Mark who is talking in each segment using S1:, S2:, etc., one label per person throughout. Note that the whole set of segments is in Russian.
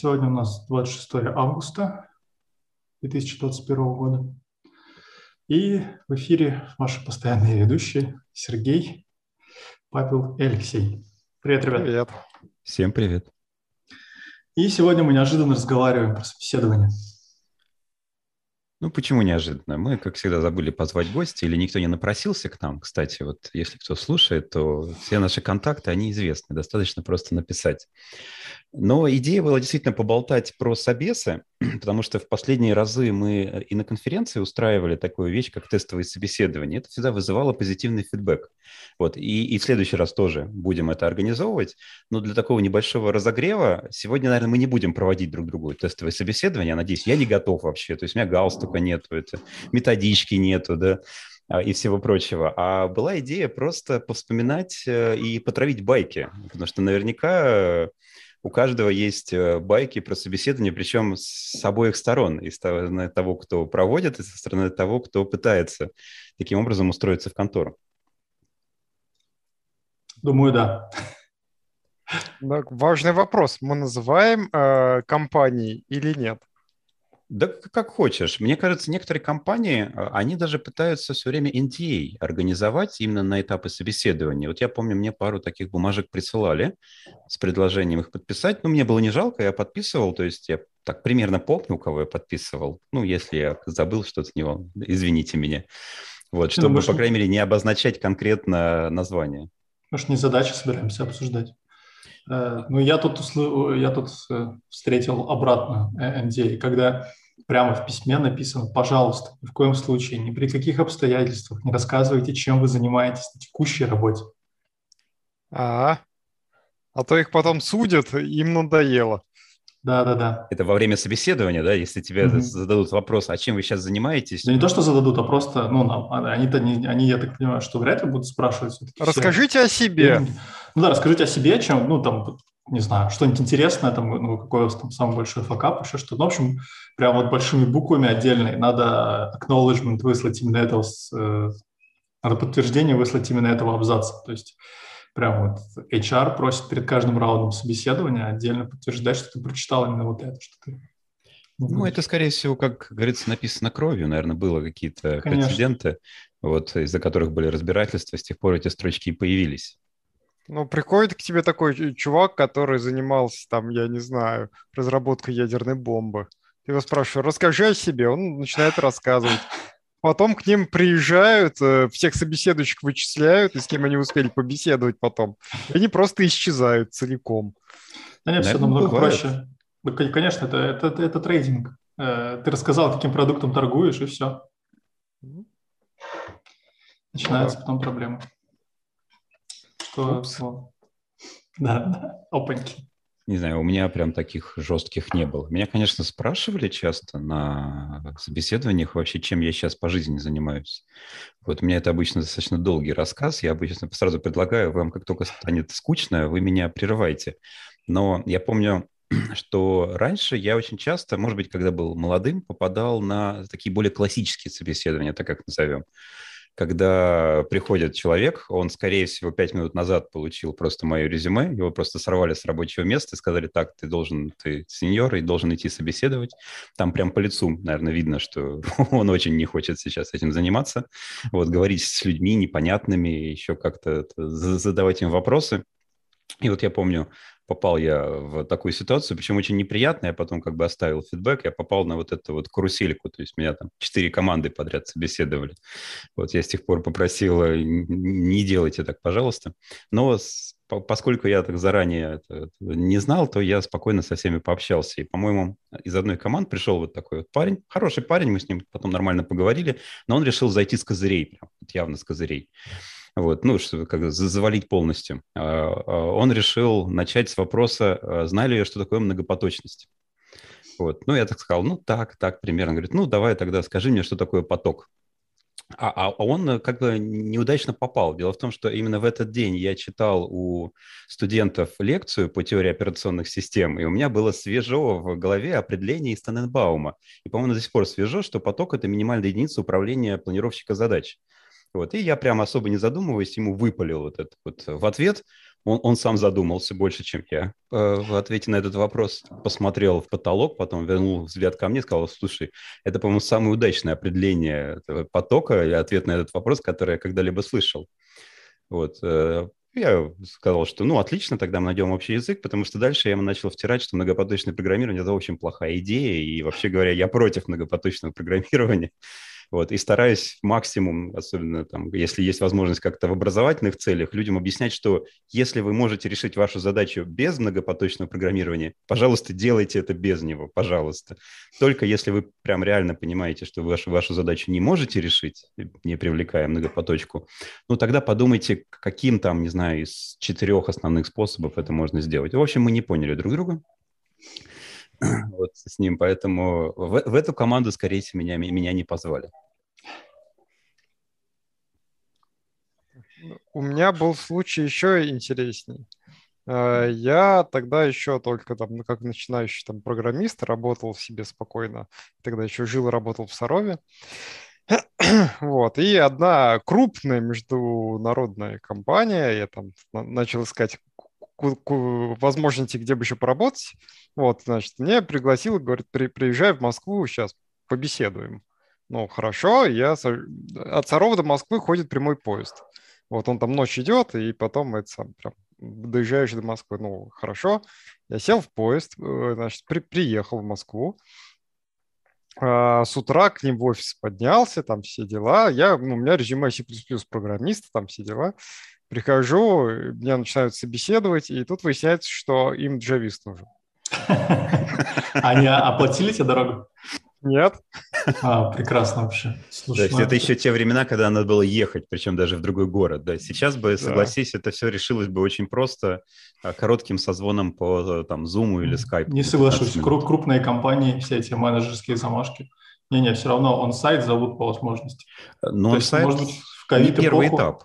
S1: Сегодня у нас 26 августа 2021 года. И в эфире ваши постоянные ведущие Сергей, Павел и Алексей. Привет, ребят.
S2: Привет.
S3: Всем привет.
S1: И сегодня мы неожиданно разговариваем про собеседование.
S3: Ну, почему неожиданно? Мы, как всегда, забыли позвать гостя, или никто не напросился к нам. Кстати, вот если кто слушает, то все наши контакты, они известны, достаточно просто написать. Но идея была действительно поболтать про собесы, потому что в последние разы мы и на конференции устраивали такую вещь, как тестовые собеседования. Это всегда вызывало позитивный фидбэк. Вот. И, и в следующий раз тоже будем это организовывать. Но для такого небольшого разогрева сегодня, наверное, мы не будем проводить друг другу тестовые собеседования. Надеюсь, я не готов вообще. То есть у меня галстука нету, это, методички нету, да а, и всего прочего. А была идея просто повспоминать э, и потравить байки, потому что наверняка у каждого есть э, байки про собеседование, причем с обоих сторон, и с стороны того, кто проводит, и со стороны того, кто пытается таким образом устроиться в контору.
S1: Думаю, да.
S2: Важный вопрос. Мы называем э, компанией или нет?
S3: Да как хочешь. Мне кажется, некоторые компании, а, они даже пытаются все время NDA организовать именно на этапы собеседования. Вот я помню, мне пару таких бумажек присылали с предложением их подписать. Ну, мне было не жалко, я подписывал, то есть я так примерно помню, у кого я подписывал. Ну, если я забыл что-то не него, извините меня. Вот, чтобы, ну, по крайней мере, не обозначать конкретно название.
S1: Может, не задачи собираемся обсуждать. Э, ну, я тут, я тут э, встретил обратно NDA, когда прямо в письме написано, пожалуйста, ни в коем случае, ни при каких обстоятельствах не рассказывайте, чем вы занимаетесь на текущей работе.
S2: А, а то их потом судят, им надоело.
S1: Да, да, да.
S3: Это во время собеседования, да, если тебе mm-hmm. зададут вопрос, а чем вы сейчас занимаетесь?
S1: Да не то, что зададут, а просто, ну, а, они-то, не, они, я так понимаю, что вряд ли будут спрашивать.
S2: Расскажите все. о себе.
S1: Ну да, расскажите о себе, чем, ну, там, не знаю, что-нибудь интересное, там, ну, какой у вас там самый большой факап, еще что-то. Ну, в общем, прям вот большими буквами отдельно надо acknowledgement выслать именно этого, э, надо подтверждение выслать именно этого абзаца. То есть прям вот HR просит перед каждым раундом собеседования отдельно подтверждать, что ты прочитал именно вот это, что ты
S3: ну, это, скорее всего, как говорится, написано кровью. Наверное, было какие-то прецеденты, вот, из-за которых были разбирательства. С тех пор эти строчки и появились.
S2: Ну, приходит к тебе такой чувак, который занимался, там, я не знаю, разработкой ядерной бомбы. Ты его спрашиваешь, расскажи о себе. Он начинает рассказывать. Потом к ним приезжают, э, всех собеседующих вычисляют, и с кем они успели побеседовать потом. И они просто исчезают целиком.
S1: Да нет, все намного проще. Конечно, это, это, это, трейдинг. Э, ты рассказал, каким продуктом торгуешь, и все. Начинается потом проблема что... Да, да, опаньки.
S3: Не знаю, у меня прям таких жестких не было. Меня, конечно, спрашивали часто на собеседованиях вообще, чем я сейчас по жизни занимаюсь. Вот у меня это обычно достаточно долгий рассказ. Я обычно сразу предлагаю вам, как только станет скучно, вы меня прерывайте. Но я помню, что раньше я очень часто, может быть, когда был молодым, попадал на такие более классические собеседования, так как назовем когда приходит человек, он, скорее всего, пять минут назад получил просто мое резюме, его просто сорвали с рабочего места и сказали, так, ты должен, ты сеньор и должен идти собеседовать. Там прям по лицу, наверное, видно, что он очень не хочет сейчас этим заниматься. Вот, говорить с людьми непонятными, еще как-то задавать им вопросы. И вот я помню, попал я в такую ситуацию, причем очень неприятно, я потом как бы оставил фидбэк, я попал на вот эту вот карусельку, то есть меня там четыре команды подряд собеседовали. Вот я с тех пор попросил, э, не делайте так, пожалуйста. Но поскольку я так заранее это не знал, то я спокойно со всеми пообщался. И, по-моему, из одной команды пришел вот такой вот парень, хороший парень, мы с ним потом нормально поговорили, но он решил зайти с козырей, прям, явно с козырей вот, ну, чтобы как завалить полностью. А, а, он решил начать с вопроса, а, знали ли что такое многопоточность. Вот. Ну, я так сказал, ну, так, так, примерно. Говорит, ну, давай тогда скажи мне, что такое поток. А, а он э, как бы неудачно попал. Дело в том, что именно в этот день я читал у студентов лекцию по теории операционных систем, и у меня было свежо в голове определение из Таненбаума. И, по-моему, до сих пор свежо, что поток – это минимальная единица управления планировщика задач. Вот, и я прям особо не задумываясь ему выпалил вот это вот в ответ. Он, он сам задумался больше, чем я. Э, в ответе на этот вопрос посмотрел в потолок, потом вернул взгляд ко мне и сказал, слушай, это, по-моему, самое удачное определение потока и ответ на этот вопрос, который я когда-либо слышал. Вот. Э, я сказал, что ну отлично, тогда мы найдем общий язык, потому что дальше я ему начал втирать, что многопоточное программирование – это очень плохая идея, и вообще говоря, я против многопоточного программирования. Вот, и стараюсь максимум, особенно там, если есть возможность как-то в образовательных целях, людям объяснять, что если вы можете решить вашу задачу без многопоточного программирования, пожалуйста, делайте это без него, пожалуйста. Только если вы прям реально понимаете, что вы вашу, вашу задачу не можете решить, не привлекая многопоточку, ну тогда подумайте, каким там, не знаю, из четырех основных способов это можно сделать. В общем, мы не поняли друг друга. вот с ним, поэтому в, в эту команду, скорее всего, меня, меня не позвали.
S2: У меня был случай еще интересней. Э, я тогда еще только там, ну, как начинающий там программист, работал себе спокойно. Тогда еще жил и работал в Сарове. Вот. И одна крупная международная компания, я там начал искать возможности, где бы еще поработать. Вот, значит, мне пригласил, говорит, при, приезжай в Москву, сейчас побеседуем. Ну, хорошо, я от Сарова до Москвы ходит прямой поезд. Вот он там ночь идет, и потом это сам прям доезжаешь до Москвы. Ну, хорошо. Я сел в поезд, э, значит, при, приехал в Москву. А, с утра к ним в офис поднялся, там все дела. Я, ну, у меня резюме C++ программиста, там все дела. Прихожу, меня начинают собеседовать, и тут выясняется, что им джавист нужен.
S1: Они оплатили тебе дорогу?
S2: Нет.
S1: А, прекрасно вообще.
S3: Слушай, То есть ну это еще те времена, когда надо было ехать, причем даже в другой город. Да. Сейчас бы, согласись, да. это все решилось бы очень просто, а, коротким созвоном по там Zoom или Skype.
S1: Не соглашусь. Крупные компании, все эти менеджерские замашки. Не-не, все равно он сайт зовут по возможности.
S3: Но он сайт может быть, в ковид первый этап.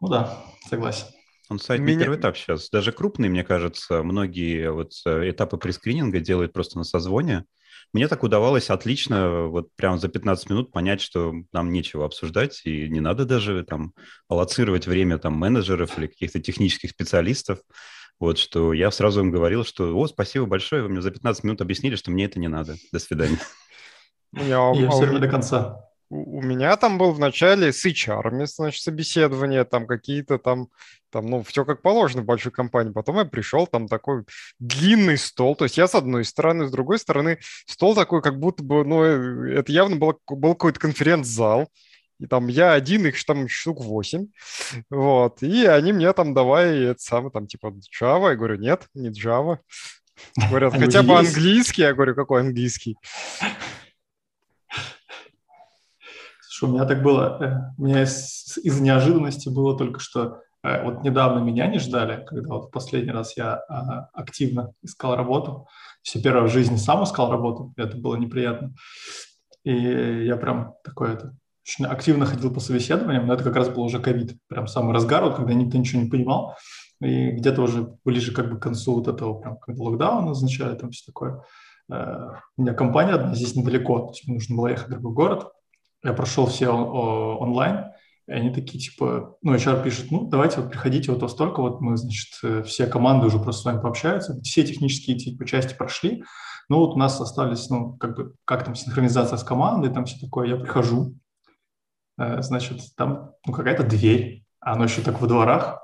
S1: Ну да, согласен.
S3: Он сайт Меня... не первый этап сейчас. Даже крупные, мне кажется, многие вот э, этапы прескрининга делают просто на созвоне. Мне так удавалось отлично вот прямо за 15 минут понять, что нам нечего обсуждать, и не надо даже там аллоцировать время там менеджеров или каких-то технических специалистов. Вот, что я сразу им говорил, что «О, спасибо большое, вы мне за 15 минут объяснили, что мне это не надо. До свидания».
S1: Я, я все время до конца
S2: у меня там был в начале с HR, значит, собеседование, там какие-то там, там, ну, все как положено в большой компании. Потом я пришел, там такой длинный стол, то есть я с одной стороны, с другой стороны стол такой, как будто бы, ну, э, это явно был, был какой-то конференц-зал, и там я один, их там штук 8, вот, и они мне там давай это самое, там, типа, Java, я говорю, нет, не Java, говорят, хотя бы английский, я говорю, какой английский?
S1: Что у меня так было, э, у меня из, из неожиданности было только что, э, вот недавно меня не ждали, когда вот в последний раз я а, активно искал работу, все первое в жизни сам искал работу, это было неприятно, и я прям такой это очень активно ходил по собеседованиям, но это как раз был уже ковид, прям самый разгар, вот, когда никто ничего не понимал, и где-то уже ближе как бы к концу вот этого, прям когда локдаун назначали, там все такое. Э, у меня компания одна здесь недалеко, то есть мне нужно было ехать в другой город, я прошел все онлайн, и они такие, типа, ну, HR пишет, ну, давайте вот приходите вот во столько, вот мы, значит, э, все команды уже просто с вами пообщаются, все технические типа, части прошли, ну, вот у нас остались, ну, как бы, как там синхронизация с командой, там все такое, я прихожу, э, значит, там, ну, какая-то дверь, она еще так во дворах,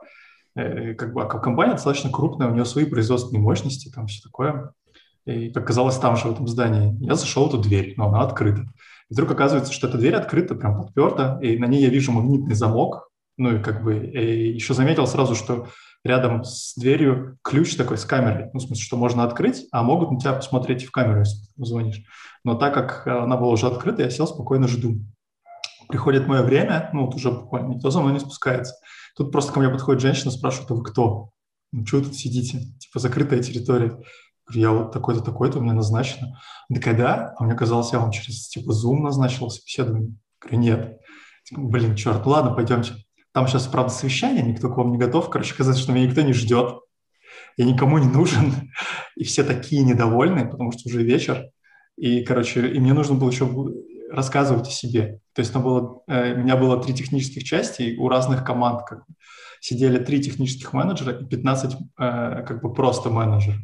S1: э, как бы, а компания достаточно крупная, у нее свои производственные мощности, там все такое, и, как казалось, там же, в этом здании, я зашел в эту дверь, но она открыта. И вдруг оказывается, что эта дверь открыта, прям подперта, и на ней я вижу магнитный замок. Ну и как бы и еще заметил сразу, что рядом с дверью ключ такой с камерой. Ну, в смысле, что можно открыть, а могут на тебя посмотреть в камеру, если звонишь. Но так как она была уже открыта, я сел спокойно жду. Приходит мое время, ну, вот уже буквально никто за мной не спускается. Тут просто ко мне подходит женщина, спрашивает, а вы кто? Ну, что вы тут сидите? Типа закрытая территория я вот такой-то, такой-то, у меня назначено. Да когда? А мне казалось, я вам через типа Zoom назначил собеседование. Говорю, нет. Типа, Блин, черт, ладно, пойдемте. Там сейчас, правда, совещание, никто к вам не готов. Короче, казалось, что меня никто не ждет. Я никому не нужен. И все такие недовольные, потому что уже вечер. И, короче, и мне нужно было еще рассказывать о себе. То есть там было, э, у меня было три технических части у разных команд. Как. Сидели три технических менеджера и 15 э, как бы просто менеджеров.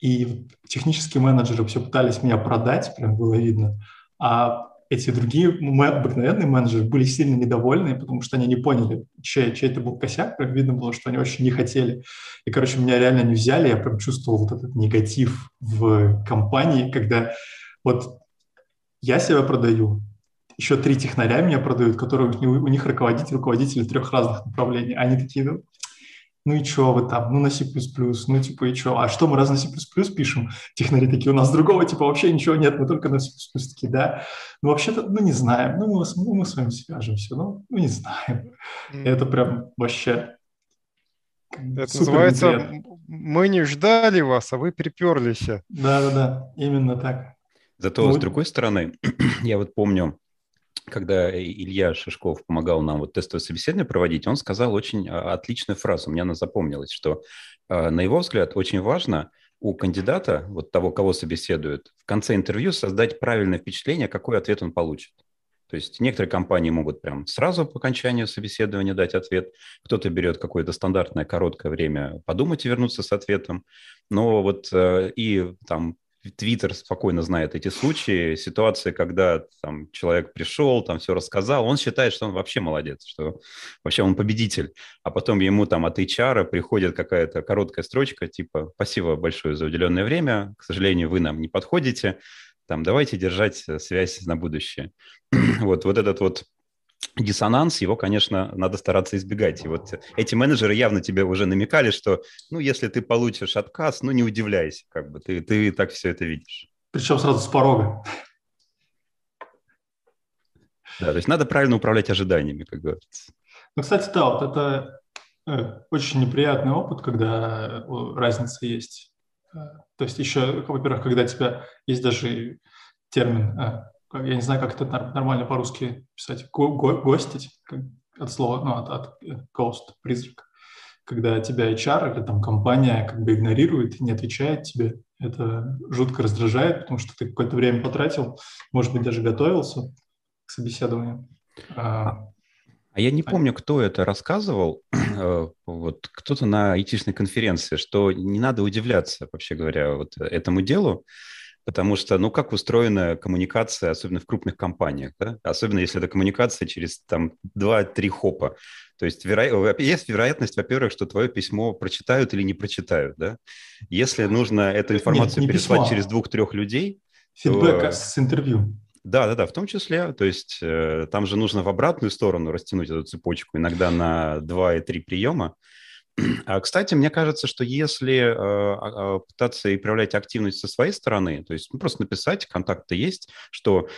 S1: И технические менеджеры все пытались меня продать, прям было видно. А эти другие обыкновенные менеджеры были сильно недовольны, потому что они не поняли, чей, чей это был косяк. Прям видно было, что они очень не хотели. И, короче, меня реально не взяли. Я прям чувствовал вот этот негатив в компании, когда вот я себя продаю, еще три технаря меня продают, которые у них руководитель, руководители трех разных направлений. Они такие, ну, ну и что вы там, ну на C++, ну типа и что, а что мы раз на C++ пишем? Технари такие, у нас другого типа вообще ничего нет, мы только на C++ такие, да. Ну вообще-то, ну не знаем, ну мы, ну, мы с вами свяжемся, ну, ну не знаем. Mm. Это прям вообще
S2: это называется неприятно. «Мы не ждали вас, а вы приперлись».
S1: Да-да-да, именно так.
S3: Зато, ну, с другой стороны, я вот помню, когда Илья Шишков помогал нам вот тестовое собеседование проводить, он сказал очень а, отличную фразу, мне она запомнилась, что, а, на его взгляд, очень важно у кандидата, вот того, кого собеседуют, в конце интервью создать правильное впечатление, какой ответ он получит. То есть некоторые компании могут прям сразу по окончанию собеседования дать ответ, кто-то берет какое-то стандартное короткое время подумать и вернуться с ответом. Но вот э, и там Твиттер спокойно знает эти случаи, ситуации, когда там человек пришел, там все рассказал, он считает, что он вообще молодец, что вообще он победитель, а потом ему там от HR приходит какая-то короткая строчка, типа «Спасибо большое за уделенное время, к сожалению, вы нам не подходите, там давайте держать связь на будущее». вот, вот этот вот диссонанс, его, конечно, надо стараться избегать. И вот эти менеджеры явно тебе уже намекали, что, ну, если ты получишь отказ, ну, не удивляйся, как бы, ты, ты так все это видишь.
S1: Причем сразу с порога.
S3: Да, то есть надо правильно управлять ожиданиями, как говорится.
S1: Ну, кстати, да, вот это э, очень неприятный опыт, когда э, разница есть. Э, то есть еще, во-первых, когда у тебя есть даже термин я не знаю, как это нормально по-русски писать, го гостить, как, от слова, ну, от, от э, ghost, призрак. Когда тебя HR или там компания как бы игнорирует, не отвечает тебе, это жутко раздражает, потому что ты какое-то время потратил, может быть, даже готовился к собеседованию.
S3: А, а я не а помню, кто это рассказывал, э, вот кто-то на айтишной конференции, что не надо удивляться, вообще говоря, вот этому делу, Потому что, ну, как устроена коммуникация, особенно в крупных компаниях, да? Особенно если это коммуникация через там 2-3 хопа. То есть веро... есть вероятность, во-первых, что твое письмо прочитают или не прочитают, да? Если нужно эту информацию Нет, переслать письмо. через двух-трех людей...
S1: Фидбэк то... с интервью.
S3: Да, да, да, в том числе. То есть э, там же нужно в обратную сторону растянуть эту цепочку, иногда на 2 и 3 приема. А, кстати, мне кажется, что если э, а, а, пытаться и проявлять активность со своей стороны, то есть ну, просто написать, контакты есть, что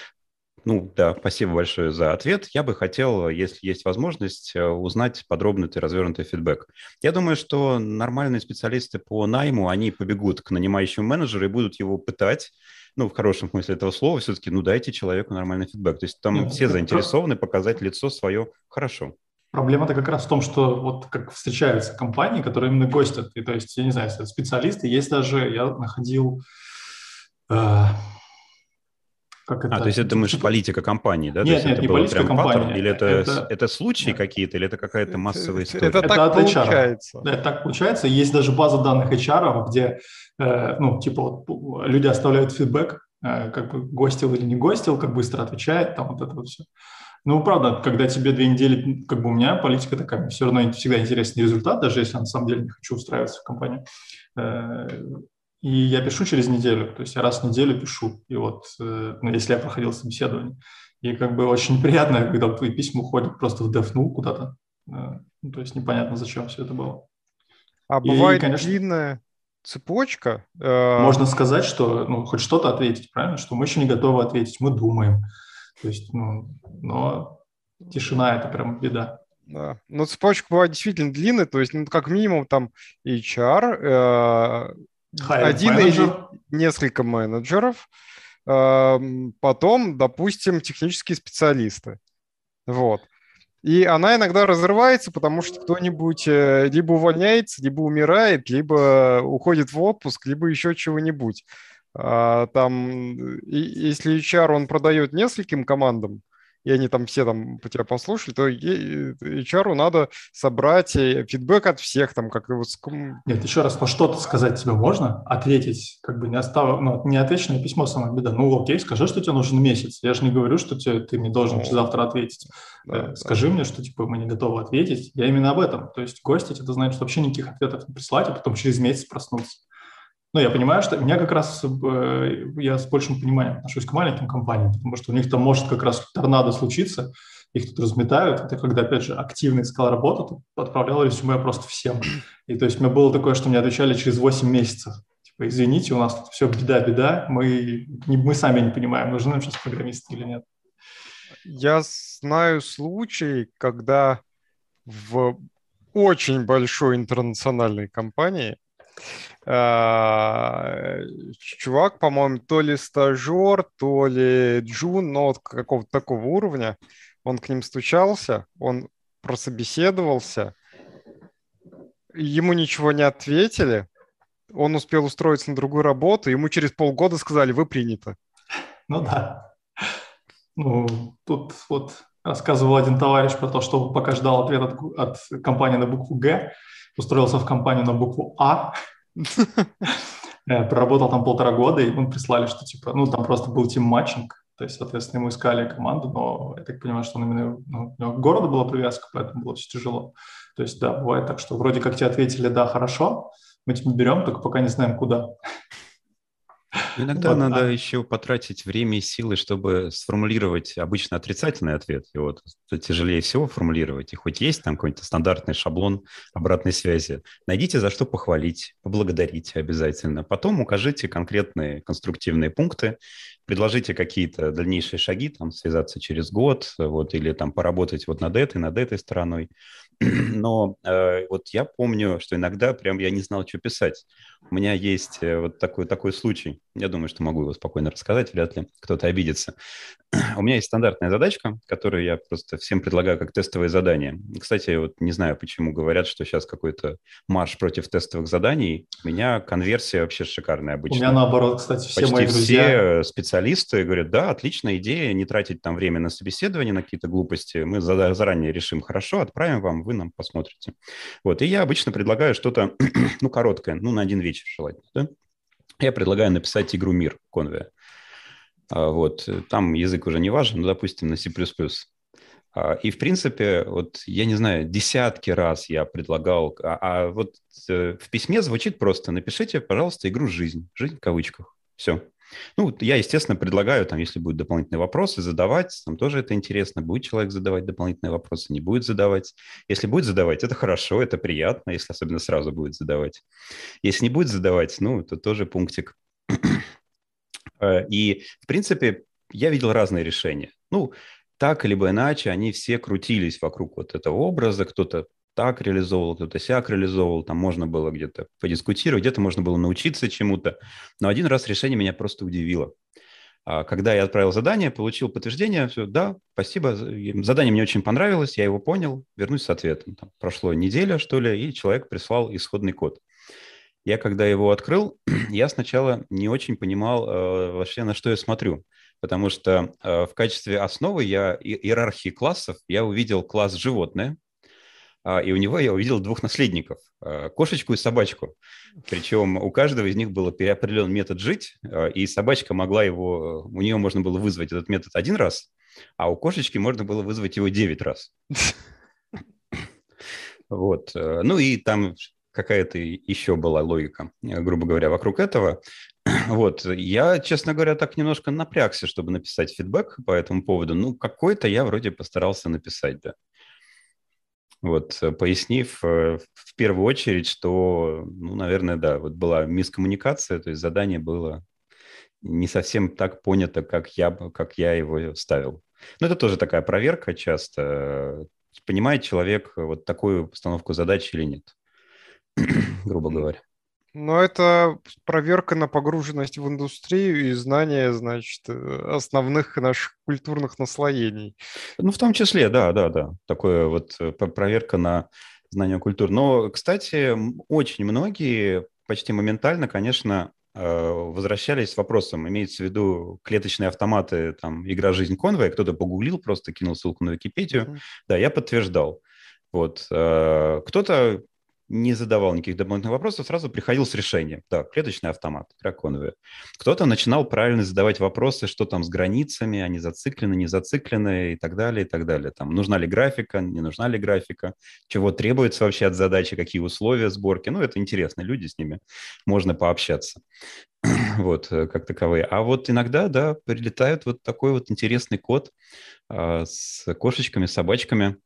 S3: ну да, спасибо большое за ответ. Я бы хотел, если есть возможность, э, узнать подробный и развернутый фидбэк. Я думаю, что нормальные специалисты по найму, они побегут к нанимающему менеджеру и будут его пытать, ну, в хорошем смысле этого слова, все-таки, ну, дайте человеку нормальный фидбэк. То есть там Нет, все заинтересованы показать лицо свое хорошо.
S1: Проблема-то как раз в том, что вот как встречаются компании, которые именно гостят. И то есть, я не знаю, если это специалисты, есть даже, я находил... Э,
S3: как это? А, то есть это, думаешь, политика компании, да?
S1: Нет, нет,
S3: это
S1: не политика компании.
S3: Или это, это, это случаи какие-то, или это какая-то массовая история?
S2: Это, это так получается.
S1: Да, это так получается. Есть даже база данных HR, где, э, ну, типа, вот, люди оставляют фидбэк, э, как бы гостил или не гостил, как быстро отвечает, там вот это вот все. Ну, правда, когда тебе две недели, как бы у меня политика такая, все равно всегда интересный результат, даже если я на самом деле не хочу устраиваться в компанию. Э, и я пишу через неделю, то есть я раз в неделю пишу. И вот, э, ну, если я проходил собеседование. И как бы очень приятно, когда твои письма уходят просто в дефнул куда-то. Э, ну, то есть непонятно, зачем все это было.
S2: А и, бывает конечно, длинная цепочка?
S1: Можно сказать, что ну, хоть что-то ответить, правильно? Что мы еще не готовы ответить, мы думаем. То есть, ну, но тишина – это прям беда.
S2: Да. Но цепочка бывает действительно длинная, то есть, ну, как минимум, там HR, э, один менеджер. или несколько менеджеров, э, потом, допустим, технические специалисты. Вот. И она иногда разрывается, потому что кто-нибудь э, либо увольняется, либо умирает, либо уходит в отпуск, либо еще чего-нибудь. А, там, если HR он продает нескольким командам, и они там все там по тебя послушали, то HR надо собрать э, фидбэк от всех, там, как его...
S1: Нет, еще раз, по что-то сказать тебе можно, ответить, как бы не оставив, ну, не отвеченное письмо самое беда. Ну, окей, скажи, что тебе нужен месяц. Я же не говорю, что тебе, ты мне должен ну, завтра ответить. Да, э, скажи да. мне, что, типа, мы не готовы ответить. Я именно об этом. То есть гостить, это значит вообще никаких ответов не присылать, а потом через месяц проснуться. Ну, я понимаю, что меня как раз, э, я с большим пониманием отношусь к маленьким компаниям, потому что у них там может как раз торнадо случиться, их тут разметают. Это когда, опять же, активно искал работу, отправлял резюме просто всем. И то есть у меня было такое, что мне отвечали через 8 месяцев. Типа, извините, у нас тут все беда-беда, мы, не, мы сами не понимаем, нужны нам сейчас программисты или нет.
S2: Я знаю случай, когда в очень большой интернациональной компании чувак, по-моему, то ли стажер, то ли джун, но вот какого-то такого уровня. Он к ним стучался, он прособеседовался, ему ничего не ответили, он успел устроиться на другую работу, ему через полгода сказали, вы приняты.
S1: Ну да. Ну, тут вот рассказывал один товарищ про то, что пока ждал ответ от, от компании на букву «Г», устроился в компанию на букву «А», проработал там полтора года, и мы прислали, что типа, ну, там просто был тим-матчинг, то есть, соответственно, ему искали команду, но я так понимаю, что он именно, ну, у него к городу была привязка, поэтому было все тяжело. То есть, да, бывает так, что вроде как тебе ответили, да, хорошо, мы тебя берем, только пока не знаем, куда.
S3: Иногда вот, надо а... еще потратить время и силы, чтобы сформулировать обычно отрицательный ответ. И вот тяжелее всего формулировать. И хоть есть там какой-то стандартный шаблон обратной связи, найдите за что похвалить, поблагодарить обязательно. Потом укажите конкретные конструктивные пункты, предложите какие-то дальнейшие шаги, там, связаться через год, вот, или там поработать вот над этой, над этой стороной. Но э, вот я помню, что иногда прям я не знал, что писать. У меня есть э, вот такой, такой случай. Я думаю, что могу его спокойно рассказать, вряд ли кто-то обидится. У меня есть стандартная задачка, которую я просто всем предлагаю как тестовое задание. Кстати, вот не знаю, почему говорят, что сейчас какой-то марш против тестовых заданий. У меня конверсия вообще шикарная обычно.
S1: У меня наоборот, кстати, все
S3: Почти
S1: мои
S3: друзья... все специалисты говорят, да, отличная идея, не тратить там время на собеседование, на какие-то глупости. Мы заранее решим, хорошо, отправим вам, вы нам посмотрите. Вот, и я обычно предлагаю что-то, ну, короткое, ну, на один вечер желательно, да? Я предлагаю написать игру «Мир» Конве. А, вот, там язык уже не важен, но, допустим, на C++. А, и, в принципе, вот, я не знаю, десятки раз я предлагал, а, а вот э, в письме звучит просто «напишите, пожалуйста, игру «Жизнь», «Жизнь» в кавычках, все. Ну, я, естественно, предлагаю, там, если будут дополнительные вопросы, задавать, там тоже это интересно, будет человек задавать дополнительные вопросы, не будет задавать. Если будет задавать, это хорошо, это приятно, если особенно сразу будет задавать. Если не будет задавать, ну, это тоже пунктик. Э, и, в принципе, я видел разные решения. Ну, так либо иначе, они все крутились вокруг вот этого образа. Кто-то так реализовывал, кто-то сяк реализовывал. Там можно было где-то подискутировать, где-то можно было научиться чему-то. Но один раз решение меня просто удивило. А, когда я отправил задание, получил подтверждение, все, да, спасибо, задание мне очень понравилось, я его понял, вернусь с ответом. Там прошло неделя, что ли, и человек прислал исходный код. Я когда его открыл, я сначала не очень понимал э, вообще, на что я смотрю. Потому что э, в качестве основы я иерархии классов я увидел класс животное, и у него я увидел двух наследников, э, кошечку и собачку. Причем у каждого из них был определен метод жить, э, и собачка могла его, у нее можно было вызвать этот метод один раз, а у кошечки можно было вызвать его девять раз. Вот. Э, ну и там какая-то еще была логика, э, грубо говоря, вокруг этого. Вот, я, честно говоря, так немножко напрягся, чтобы написать фидбэк по этому поводу. Ну, какой-то я вроде постарался написать, да. Вот, э, пояснив э, в первую очередь, что, ну, наверное, да, вот была мискоммуникация, то есть задание было не совсем так понято, как я, как я его ставил. Но это тоже такая проверка часто. Понимает человек вот такую постановку задачи или нет. грубо говоря.
S2: Но это проверка на погруженность в индустрию и знание, значит, основных наших культурных наслоений.
S3: Ну, в том числе, да, да, да. Такое вот э, проверка на знание культуры. Но, кстати, очень многие почти моментально, конечно, возвращались с вопросом, имеется в виду клеточные автоматы, там, игра «Жизнь Конвоя», кто-то погуглил, просто кинул ссылку на Википедию. Mm-hmm. Да, я подтверждал. Вот. Кто-то не задавал никаких дополнительных вопросов, сразу приходил с решением. Да, клеточный автомат, драконовые. Кто-то начинал правильно задавать вопросы, что там с границами, они зациклены, не зациклены и так далее, и так далее. Там, нужна ли графика, не нужна ли графика, чего требуется вообще от задачи, какие условия сборки. Ну, это интересно, люди с ними, можно пообщаться. вот, э, как таковые. А вот иногда, да, прилетает вот такой вот интересный код а, с кошечками, собачками,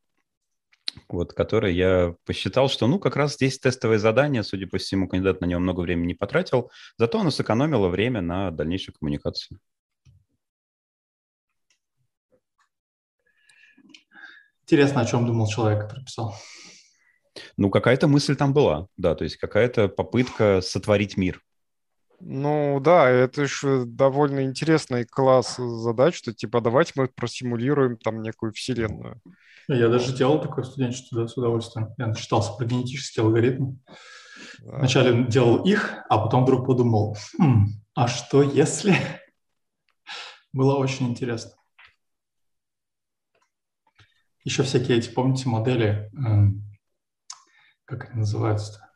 S3: вот, который я посчитал, что, ну, как раз здесь тестовое задание, судя по всему, кандидат на него много времени не потратил, зато оно сэкономило время на дальнейшую коммуникацию.
S1: Интересно, о чем думал человек, который писал.
S3: Ну, какая-то мысль там была, да, то есть какая-то попытка сотворить мир.
S2: Ну да, это же довольно интересный класс задач, что типа давайте мы просимулируем там некую вселенную.
S1: Я даже делал такое студенчество да, с удовольствием. Я читался про генетические алгоритмы. Да. Вначале делал их, а потом вдруг подумал, хм, а что если... Было очень интересно. Еще всякие эти, помните, модели, эм, как они называются-то?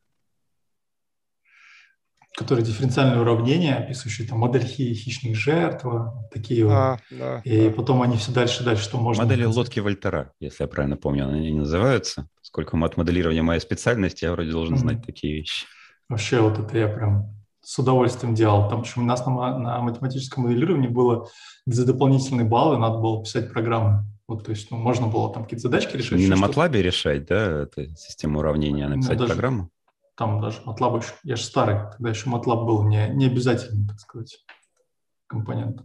S1: Которые дифференциальные уравнения, описывающие там модель хи, хищных жертв, такие а, вот. Да, и да. потом они все дальше дальше, что можно...
S3: Модели лодки Вольтера, если я правильно помню, они называются. Сколько мат-моделирования моя специальность, я вроде должен знать mm-hmm. такие вещи.
S1: Вообще вот это я прям с удовольствием делал. Там причем у нас на, на математическом моделировании было за дополнительные баллы надо было писать программы. Вот, то есть ну, можно было там какие-то задачки решать.
S3: Не на MATLAB решать, да, это систему уравнения, а написать ну, даже, программу?
S1: Там даже MATLAB еще, я же старый, тогда еще MATLAB был не, не обязательный, так сказать, компонент.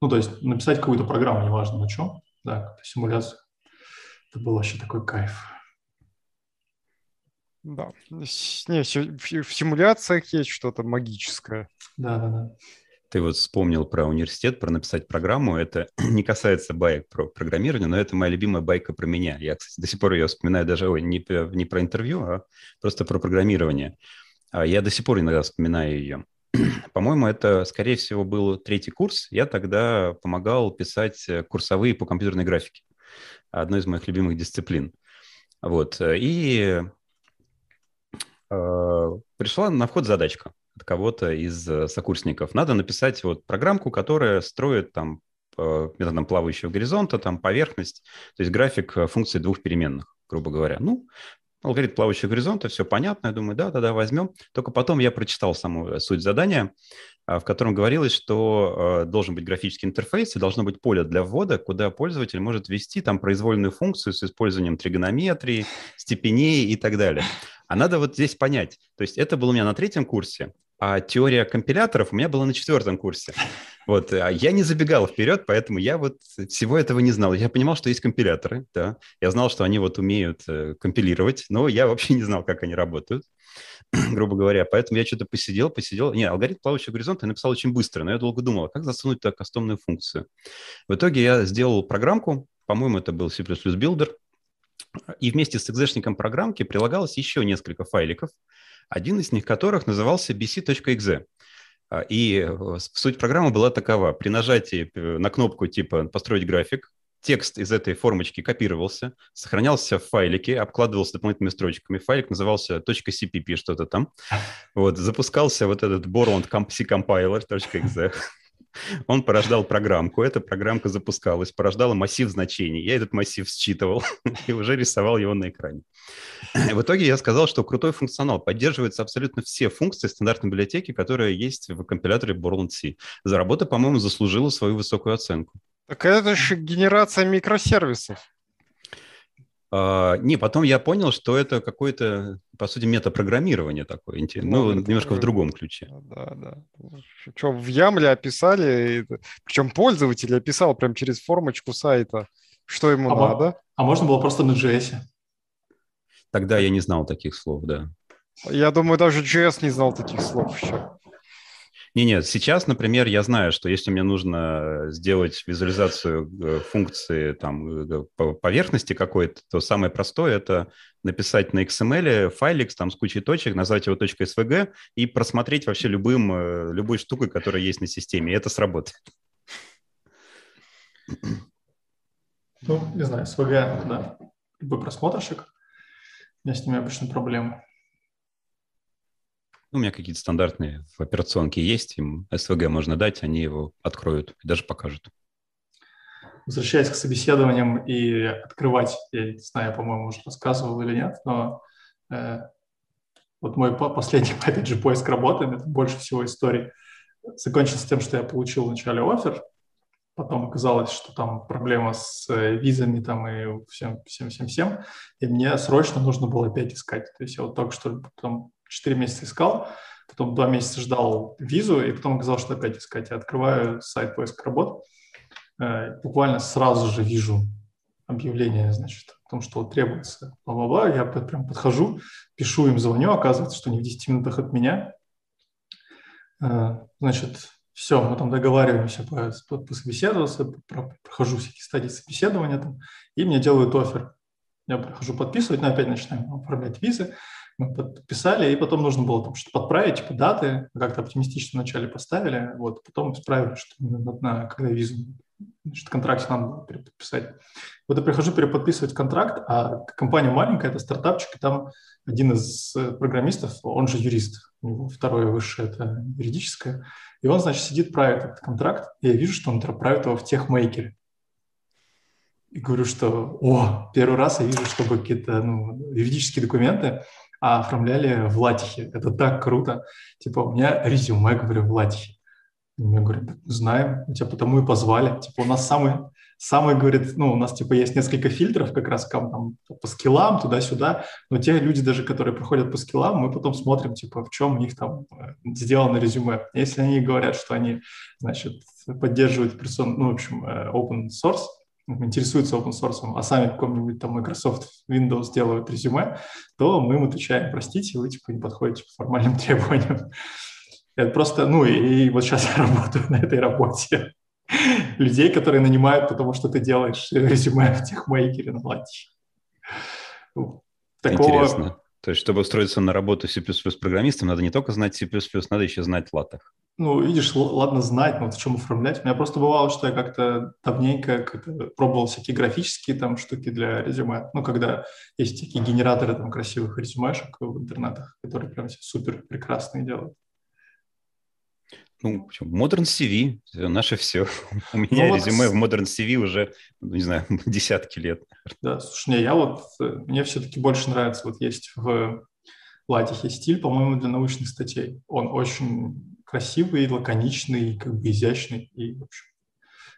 S1: Ну, то есть написать какую-то программу, неважно на чем, да, какую-то симуляцию. Это был вообще такой кайф.
S2: Да. Не, в симуляциях есть что-то магическое.
S1: Да, да, да.
S3: Ты вот вспомнил про университет, про написать программу. Это не касается байк про программирование, но это моя любимая байка про меня. Я, кстати, до сих пор ее вспоминаю даже ой, не, не про интервью, а просто про программирование. А я до сих пор иногда вспоминаю ее. По-моему, это, скорее всего, был третий курс. Я тогда помогал писать курсовые по компьютерной графике. Одной из моих любимых дисциплин. Вот. И э, пришла на вход задачка кого-то из э, сокурсников. Надо написать вот программку, которая строит там методом плавающего горизонта, там поверхность, то есть график э, функции двух переменных, грубо говоря. Ну, алгоритм плавающего горизонта, все понятно, я думаю, да-да-да, возьмем. Только потом я прочитал саму э, суть задания, в котором говорилось, что должен быть графический интерфейс и должно быть поле для ввода, куда пользователь может ввести там произвольную функцию с использованием тригонометрии, степеней и так далее. А надо вот здесь понять, то есть это было у меня на третьем курсе, а теория компиляторов у меня была на четвертом курсе. Вот, а я не забегал вперед, поэтому я вот всего этого не знал. Я понимал, что есть компиляторы, да. Я знал, что они вот умеют э, компилировать, но я вообще не знал, как они работают, грубо говоря. Поэтому я что-то посидел, посидел. Не, алгоритм плавающего горизонта я написал очень быстро, но я долго думал, а как засунуть туда кастомную функцию. В итоге я сделал программку, по-моему, это был C++ Builder, и вместе с экзешником программки прилагалось еще несколько файликов, один из них которых назывался bc.exe. А, и э, суть программы была такова. При нажатии э, на кнопку типа «Построить график», текст из этой формочки копировался, сохранялся в файлике, обкладывался дополнительными строчками. Файлик назывался .cpp, что-то там. Вот, запускался вот этот Borland C compiler .exe. Он порождал программку, эта программка запускалась, порождала массив значений. Я этот массив считывал и уже рисовал его на экране. В итоге я сказал, что крутой функционал поддерживается абсолютно все функции стандартной библиотеки, которые есть в компиляторе Borland C. За работу, по-моему, заслужила свою высокую оценку.
S2: Так это же генерация микросервисов.
S3: А, не, потом я понял, что это какое-то, по сути, метапрограммирование такое, ну, ну немножко в другом ключе.
S2: Да, да. Что, в Ямле описали, причем пользователь описал прям через формочку сайта, что ему а надо.
S1: А можно было просто на JS?
S3: Тогда я не знал таких слов, да.
S2: Я думаю, даже JS не знал таких слов еще.
S3: Не-нет, сейчас, например, я знаю, что если мне нужно сделать визуализацию э, функции там, э, поверхности какой-то, то самое простое – это написать на XML файлик там, с кучей точек, назвать его .svg и просмотреть вообще любым, э, любой штукой, которая есть на системе, и это сработает.
S1: Ну, не знаю, SVG, да, любой просмотрщик. У меня с ними обычно проблемы.
S3: Ну, у меня какие-то стандартные в операционке есть, им SVG можно дать, они его откроют и даже покажут.
S1: Возвращаясь к собеседованиям и открывать, я не знаю, по-моему, уже рассказывал или нет, но э, вот мой последний, опять же, поиск работы, это больше всего историй, закончился тем, что я получил вначале офер, потом оказалось, что там проблема с э, визами там и всем, всем, всем, всем, и мне срочно нужно было опять искать. То есть я вот только что потом 4 месяца искал, потом 2 месяца ждал визу, и потом оказалось, что опять искать. Я открываю сайт поиска работ, э, буквально сразу же вижу объявление, значит, о том, что требуется, бла-бла-бла. Я прям подхожу, пишу им, звоню, оказывается, что они в 10 минутах от меня. Э, значит, все, мы там договариваемся пособеседоваться, прохожу всякие стадии собеседования там, и мне делают офер. Я прохожу подписывать, но опять начинаем оформлять визы мы подписали, и потом нужно было там что-то подправить, типа даты, как-то оптимистично вначале поставили, вот, потом исправили, что на, когда визу, значит, контракте надо было переподписать. Вот я прихожу переподписывать контракт, а компания маленькая, это стартапчик, и там один из э, программистов, он же юрист, у него второе высшее, это юридическое, и он, значит, сидит, правит этот контракт, и я вижу, что он правит его в техмейкере. И говорю, что, о, первый раз я вижу, чтобы какие-то ну, юридические документы а оформляли в латихе. Это так круто. Типа, у меня резюме, говорю, в латихе. Мне говорят, знаем, тебя потому и позвали. Типа, у нас самый, самый, говорит, ну, у нас, типа, есть несколько фильтров как раз там, по скиллам, туда-сюда, но те люди даже, которые проходят по скиллам, мы потом смотрим, типа, в чем у них там э, сделано резюме. Если они говорят, что они, значит, поддерживают персон, ну, в общем, э, open source, интересуются open source, а сами каком-нибудь там Microsoft Windows делают резюме, то мы им отвечаем, простите, вы типа не подходите по формальным требованиям. Это просто, ну и, и вот сейчас я работаю на этой работе. Людей, которые нанимают, потому что ты делаешь резюме в техмейкере на платье.
S3: Такого... Интересно. То есть, чтобы устроиться на работу C++ программистом, надо не только знать C++, надо еще знать латах.
S1: Ну, видишь, ладно знать, но в чем оформлять. У меня просто бывало, что я как-то давненько как пробовал всякие графические там штуки для резюме. Ну, когда есть такие генераторы там красивых резюмешек в интернетах, которые прям супер прекрасные делают.
S3: Ну, Modern CV, наше все. У меня ну, резюме вот... в Modern CV уже, ну, не знаю, десятки лет.
S1: Да, слушай, не, я вот, мне все-таки больше нравится, вот есть в Lattice стиль, по-моему, для научных статей. Он очень красивый, лаконичный, как бы изящный. И, в общем,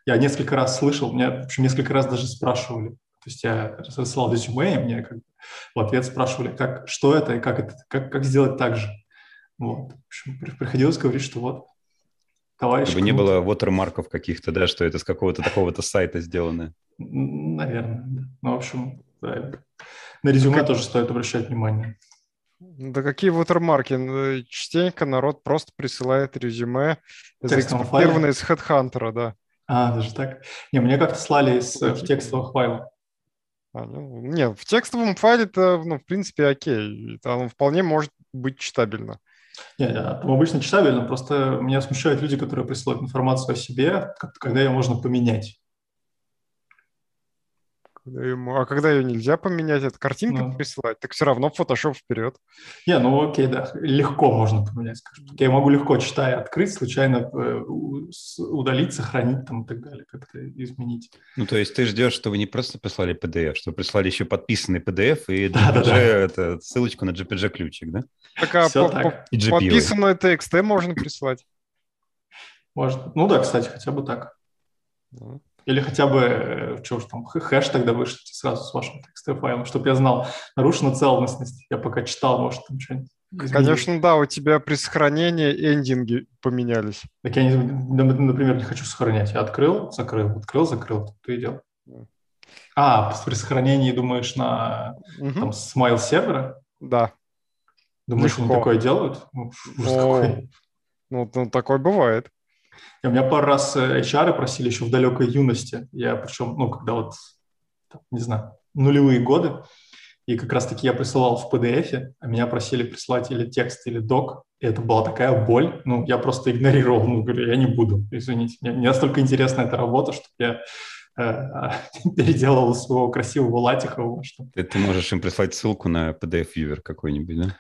S1: я несколько раз слышал, меня, в общем, несколько раз даже спрашивали. То есть я рассылал резюме, и мне как бы в ответ спрашивали, как, что это и как, это, как, как сделать так же. Вот. В общем, приходилось говорить, что вот,
S3: товарищ... Чтобы не было вотермарков каких-то, да, что это с какого-то такого-то сайта сделано.
S1: Наверное, да. Ну, в общем, да. на резюме как... тоже стоит обращать внимание.
S2: Да какие watermarки? Ну, частенько народ просто присылает резюме, заэкспортированное из HeadHunter, да.
S1: А, даже так? Не, мне как-то слали из, в текстовых файлах.
S2: А, ну, не, в текстовом файле это, ну, в принципе, окей. Это оно вполне может быть читабельно.
S1: Не, там обычно читабельно, просто меня смущают люди, которые присылают информацию о себе, когда ее можно поменять.
S2: Когда ему... А когда ее нельзя поменять, это картинка ну. присылать, так все равно Photoshop вперед.
S1: Не, ну окей, да, легко можно поменять, скажем так. Я могу легко, читая, открыть, случайно э, удалить, сохранить там и так далее, как-то изменить.
S3: Ну, то есть ты ждешь, что вы не просто прислали PDF, что прислали еще подписанный PDF и JPG, да, да, это, ссылочку на JPG-ключик, да?
S2: Так, а по, так. По, подписанную TXT можно прислать?
S1: Можно. Ну да, кстати, хотя бы так. Ну. Или хотя бы, э, что уж там, хэш тогда вышлите сразу с вашим текстовым файлом, чтобы я знал, нарушена целостность. Я пока читал, может, там что-нибудь
S2: Конечно, да, у тебя при сохранении эндинги поменялись.
S1: Так я, не, например, не хочу сохранять. Я открыл, закрыл, открыл, закрыл. Ты делал. А, при сохранении думаешь на угу. там смайл сервера?
S2: Да.
S1: Думаешь, Легко. они такое делают?
S2: Ужас какой. Ну, ну такое бывает.
S1: И у меня пару раз э, HR просили еще в далекой юности. Я причем, ну, когда вот, не знаю, нулевые годы, и как раз-таки я присылал в PDF, а меня просили прислать или текст, или док. И это была такая боль. Ну, я просто игнорировал. Ну, говорю, я не буду, извините. Мне, мне настолько интересна эта работа, что я э, переделал своего красивого Латихова. Что...
S3: Ты, ты можешь им прислать ссылку на PDF-вьювер какой-нибудь, да?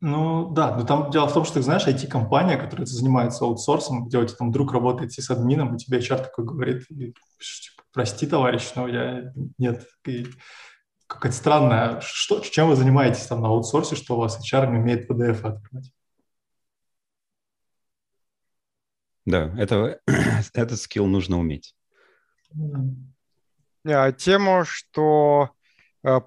S1: Ну да, но там дело в том, что ты знаешь, IT-компания, которая занимается аутсорсом, где у тебя там друг работает с админом, и тебе HR такой говорит, типа, прости, товарищ, но я нет. И какая-то странная. Что, чем вы занимаетесь там на аутсорсе, что у вас HR не умеет PDF открывать?
S3: Да, это, этот скилл нужно уметь.
S2: А тему, что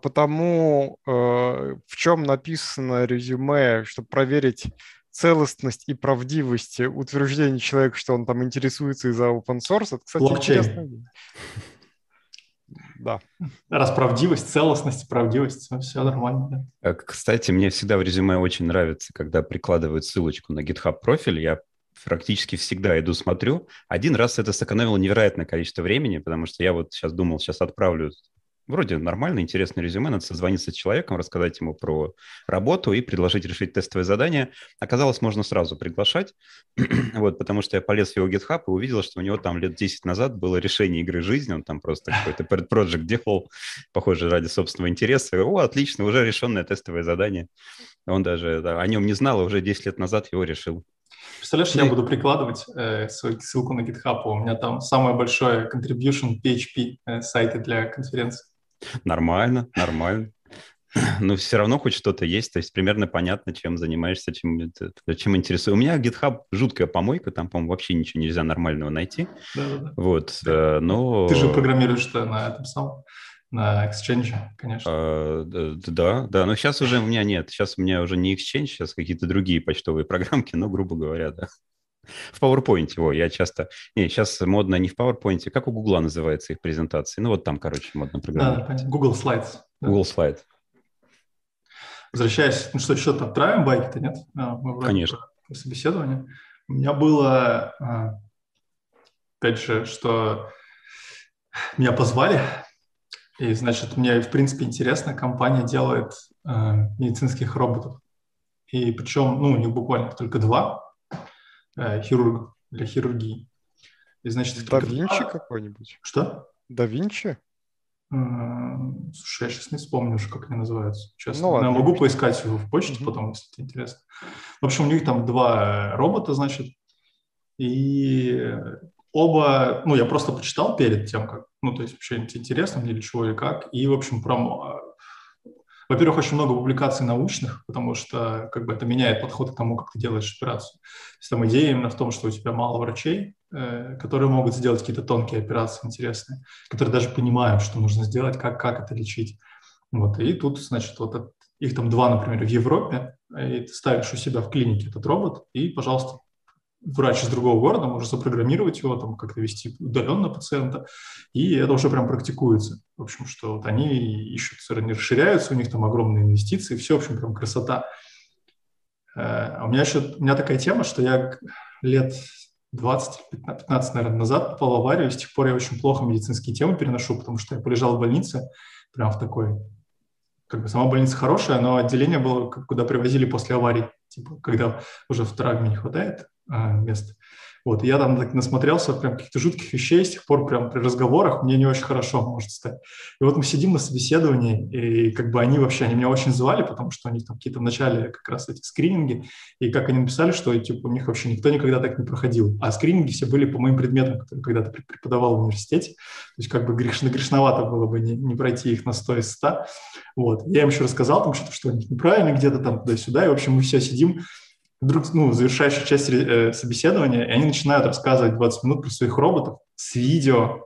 S2: потому, э, в чем написано резюме, чтобы проверить целостность и правдивость утверждений человека, что он там интересуется из-за open source, это, кстати, Блокчейн. интересно
S1: да. Раз правдивость, целостность, правдивость, все нормально.
S3: Да. Э, кстати, мне всегда в резюме очень нравится, когда прикладывают ссылочку на GitHub профиль, я практически всегда иду смотрю. Один раз это сэкономило невероятное количество времени, потому что я вот сейчас думал, сейчас отправлю вроде нормально, интересное резюме, надо созвониться с человеком, рассказать ему про работу и предложить решить тестовое задание. Оказалось, можно сразу приглашать, вот, потому что я полез в его GitHub и увидел, что у него там лет 10 назад было решение игры жизни, он там просто какой-то проект делал, похоже, ради собственного интереса. О, отлично, уже решенное тестовое задание. Он даже да, о нем не знал, а уже 10 лет назад его решил.
S1: Представляешь, я буду прикладывать э, ссылку на GitHub. У меня там самое большое contribution PHP э, сайты для конференции.
S3: Нормально, нормально. Но все равно хоть что-то есть, то есть примерно понятно, чем занимаешься, чем, чем интересует. У меня GitHub жуткая помойка, там, по-моему, вообще ничего нельзя нормального найти. Да-да-да. Вот, э, но...
S1: Ты же программируешь что на этом самом, на Exchange, конечно. А,
S3: да, да, но сейчас уже у меня нет. Сейчас у меня уже не Exchange, сейчас какие-то другие почтовые программки, но, грубо говоря, да. В PowerPoint, его я часто... Не, сейчас модно не в PowerPoint, как у Google называется их презентации. Ну, вот там, короче, модно программа.
S1: Да, Google Slides.
S3: Google Slide.
S1: Возвращаясь, ну что, что-то отправим байки-то, нет?
S3: А, мы Конечно.
S1: Собеседование. У меня было, а, опять же, что меня позвали, и, значит, мне, в принципе, интересно, компания делает э, медицинских роботов. И причем, ну, не буквально только два, э, хирург для хирургии.
S2: И, значит, да Винчи какой-нибудь?
S1: Что?
S2: Да Винчи?
S1: Слушай, я сейчас не вспомню уже, как они называются. Честно. Ну, ладно, я могу поискать его в почте mm-hmm. потом, если это интересно. В общем, у них там два робота, значит, и оба, ну, я просто почитал перед тем, как, ну, то есть вообще интересно мне для чего и как, и, в общем, про во-первых, очень много публикаций научных, потому что как бы это меняет подход к тому, как ты делаешь операцию. То есть там идея именно в том, что у тебя мало врачей, э, которые могут сделать какие-то тонкие операции интересные, которые даже понимают, что нужно сделать, как, как это лечить. Вот. И тут, значит, вот их там два, например, в Европе, и ты ставишь у себя в клинике этот робот, и, пожалуйста, врач из другого города может запрограммировать его, там как-то вести удаленно пациента, и это уже прям практикуется. В общем, что вот они ищут, они расширяются, у них там огромные инвестиции, все, в общем, прям красота. Э, а у меня еще, у меня такая тема, что я лет 20, 15, наверное, назад попал в аварию, и с тех пор я очень плохо медицинские темы переношу, потому что я полежал в больнице, прям в такой, как бы сама больница хорошая, но отделение было, куда привозили после аварии, типа, когда уже в травме не хватает мест. Вот, я там так насмотрелся прям каких-то жутких вещей, с тех пор прям при разговорах мне не очень хорошо может стать. И вот мы сидим на собеседовании, и как бы они вообще, они меня очень звали, потому что у них там какие-то в начале как раз эти скрининги, и как они написали, что типа у них вообще никто никогда так не проходил. А скрининги все были по моим предметам, которые когда-то преподавал в университете. То есть как бы грешно, грешновато было бы не, не пройти их на 100 из 100. Вот. Я им еще рассказал там что-то, что у них неправильно где-то там туда-сюда, и в общем мы все сидим, вдруг, ну, завершающая часть э, собеседования, и они начинают рассказывать 20 минут про своих роботов с видео,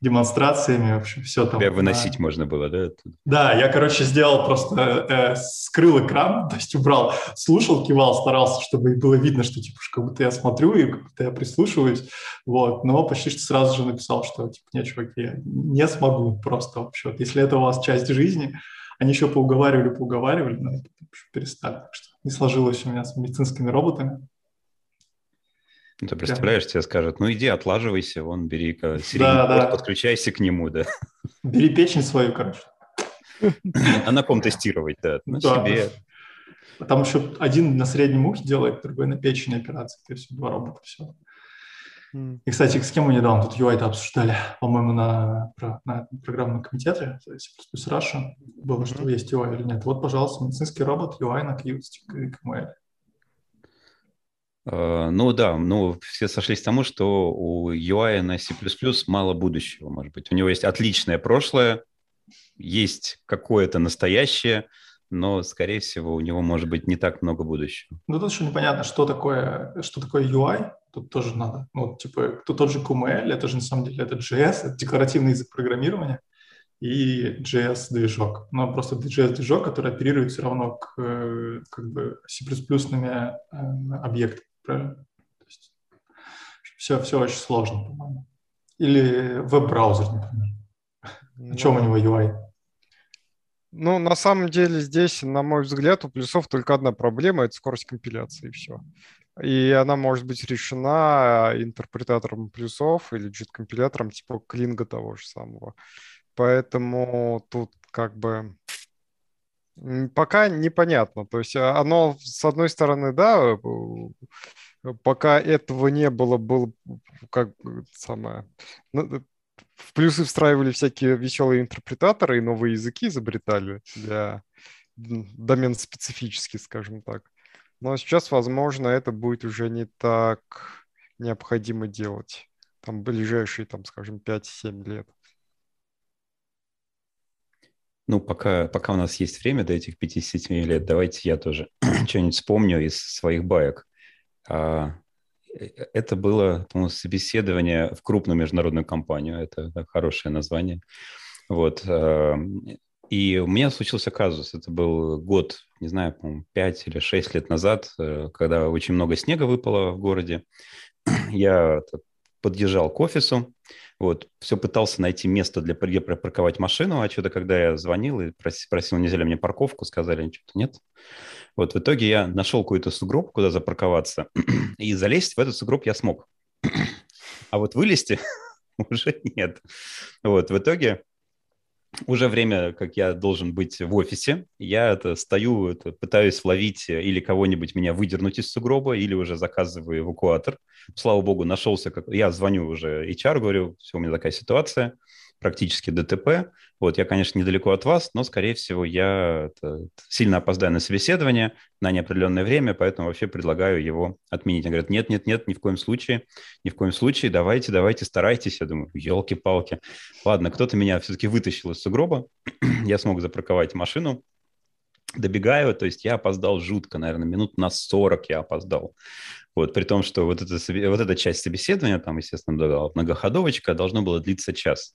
S1: демонстрациями, в общем, все там.
S3: Тебя выносить да. можно было, да?
S1: Да, я, короче, сделал просто, э, скрыл экран, то есть убрал, слушал, кивал, старался, чтобы было видно, что, типа, как будто я смотрю и как будто я прислушиваюсь, вот, но почти что сразу же написал, что, типа, нет, чуваки, я не смогу просто вообще, если это у вас часть жизни, они еще поуговаривали, поуговаривали, но перестали, так что не сложилось у меня с медицинскими роботами.
S3: Ну, ты представляешь, Прям. тебе скажут, ну иди отлаживайся, вон бери
S1: да, да.
S3: подключайся к нему, да.
S1: Бери печень свою, короче.
S3: А на ком тестировать, да? На да. себе.
S1: Там еще один на среднем ухе делает, другой на печени операции. То есть два робота, все. И, кстати, с кем мы недавно тут UI-то обсуждали, по-моему, на, на программном комитете, то есть плюс Russia, было, mm-hmm. что есть UI или нет. Вот, пожалуйста, медицинский робот UI на Qt и KML.
S3: Ну да, ну все сошлись к тому, что у UI на C++ мало будущего, может быть. У него есть отличное прошлое, есть какое-то настоящее, но, скорее всего, у него может быть не так много будущего.
S1: Ну, тут еще непонятно, что такое, что такое UI, тут тоже надо. Ну, типа, тут тот же QML, это же на самом деле это JS, это декларативный язык программирования и JS-движок. Но просто JS-движок, который оперирует все равно к как бы C++-ными э, объектами, правильно? То есть все, все очень сложно, по-моему. Или веб-браузер, например. Ну, О чем у него UI?
S2: Ну, на самом деле здесь, на мой взгляд, у плюсов только одна проблема – это скорость компиляции, и все. И она может быть решена интерпретатором плюсов или JIT-компилятором типа клинга того же самого. Поэтому тут как бы пока непонятно. То есть а, оно, с одной стороны, да, пока этого не было, был как бы самое в плюсы встраивали всякие веселые интерпретаторы и новые языки изобретали для домен специфически, скажем так. Но сейчас, возможно, это будет уже не так необходимо делать. Там ближайшие, там, скажем, 5-7 лет.
S3: Ну, пока, пока у нас есть время до этих 5-7 лет, давайте я тоже что-нибудь вспомню из своих баек. А, это было, по-моему, собеседование в крупную международную компанию. Это хорошее название. Вот. Э, и у меня случился казус. Это был год, не знаю, по-моему, 5 или 6 лет назад, э, когда очень много снега выпало в городе. Я подъезжал к офису, вот, все пытался найти место для где припарковать машину, а что-то, когда я звонил и просил, нельзя ли мне парковку, сказали, что-то нет. Вот в итоге я нашел какой-то сугроб, куда запарковаться, и залезть в этот сугроб я смог. А вот вылезти уже нет. Вот в итоге уже время, как я должен быть в офисе, я это стою, это, пытаюсь ловить или кого-нибудь меня выдернуть из сугроба, или уже заказываю эвакуатор. Слава богу, нашелся, как... я звоню уже HR, говорю, все, у меня такая ситуация, практически ДТП. Вот, я, конечно, недалеко от вас, но, скорее всего, я это, сильно опоздаю на собеседование на неопределенное время, поэтому вообще предлагаю его отменить. Они говорят, нет, нет, нет, ни в коем случае, ни в коем случае, давайте, давайте, старайтесь. Я думаю, елки-палки. Ладно, кто-то меня все-таки вытащил из сугроба, я смог запарковать машину, добегаю, то есть я опоздал жутко, наверное, минут на 40 я опоздал. Вот, при том, что вот, это, вот эта часть собеседования, там, естественно, многоходовочка, должно было длиться час.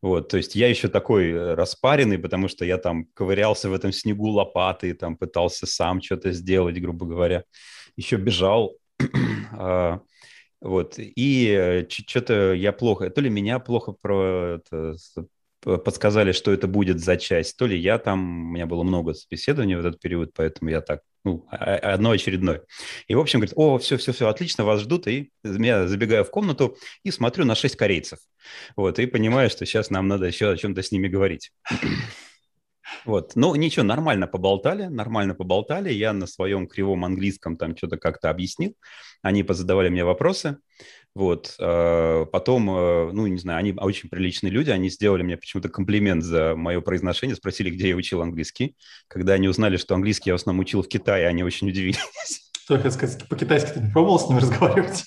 S3: Вот, то есть я еще такой э, распаренный, потому что я там ковырялся в этом снегу лопатой, там пытался сам что-то сделать, грубо говоря. Еще бежал. А, вот, и э, что-то я плохо, то ли меня плохо про это, подсказали, что это будет за часть, то ли я там, у меня было много собеседований в этот период, поэтому я так, ну, одно очередное. И, в общем, говорит, о, все-все-все, отлично, вас ждут, и я забегаю в комнату и смотрю на шесть корейцев. Вот, и понимаю, что сейчас нам надо еще о чем-то с ними говорить. Вот, ну ничего, нормально поболтали, нормально поболтали. Я на своем кривом английском там что-то как-то объяснил. Они позадавали мне вопросы. Вот, э, потом, э, ну, не знаю, они очень приличные люди, они сделали мне почему-то комплимент за мое произношение, спросили, где я учил английский. Когда они узнали, что английский я в основном учил в Китае, они очень удивились.
S1: Что я сказать, по-китайски ты не пробовал с ними разговаривать?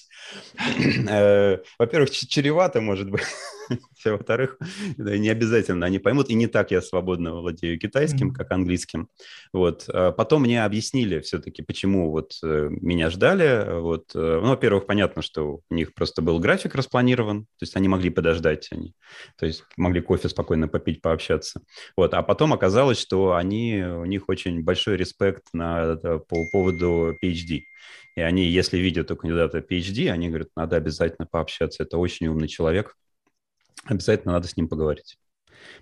S3: Э, во-первых, чревато, может быть. Во-вторых, не обязательно они поймут. И не так я свободно владею китайским, как английским. Вот. А потом мне объяснили все-таки, почему вот э, меня ждали. Вот. Э, ну, во-первых, понятно, что у них просто был график распланирован, то есть они могли подождать, они, то есть могли кофе спокойно попить, пообщаться. Вот. А потом оказалось, что они, у них очень большой респект на, по поводу PhD. И они, если видят у кандидата PhD, они говорят, надо обязательно пообщаться, это очень умный человек, обязательно надо с ним поговорить.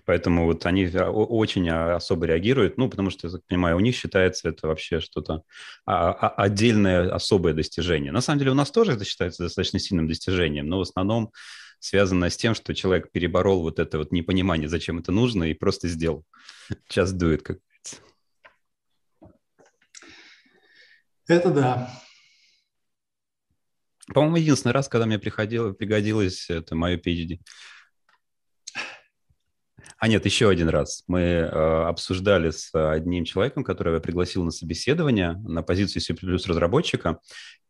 S3: Поэтому вот они очень особо реагируют, ну, потому что, я так понимаю, у них считается это вообще что-то а, а, отдельное, особое достижение. На самом деле у нас тоже это считается достаточно сильным достижением, но в основном связано с тем, что человек переборол вот это вот непонимание, зачем это нужно, и просто сделал. Час дует, как говорится.
S1: Это да.
S3: По-моему, единственный раз, когда мне приходило, пригодилось, это мое PhD. А нет, еще один раз. Мы э, обсуждали с одним человеком, которого я пригласил на собеседование на позицию C++ разработчика.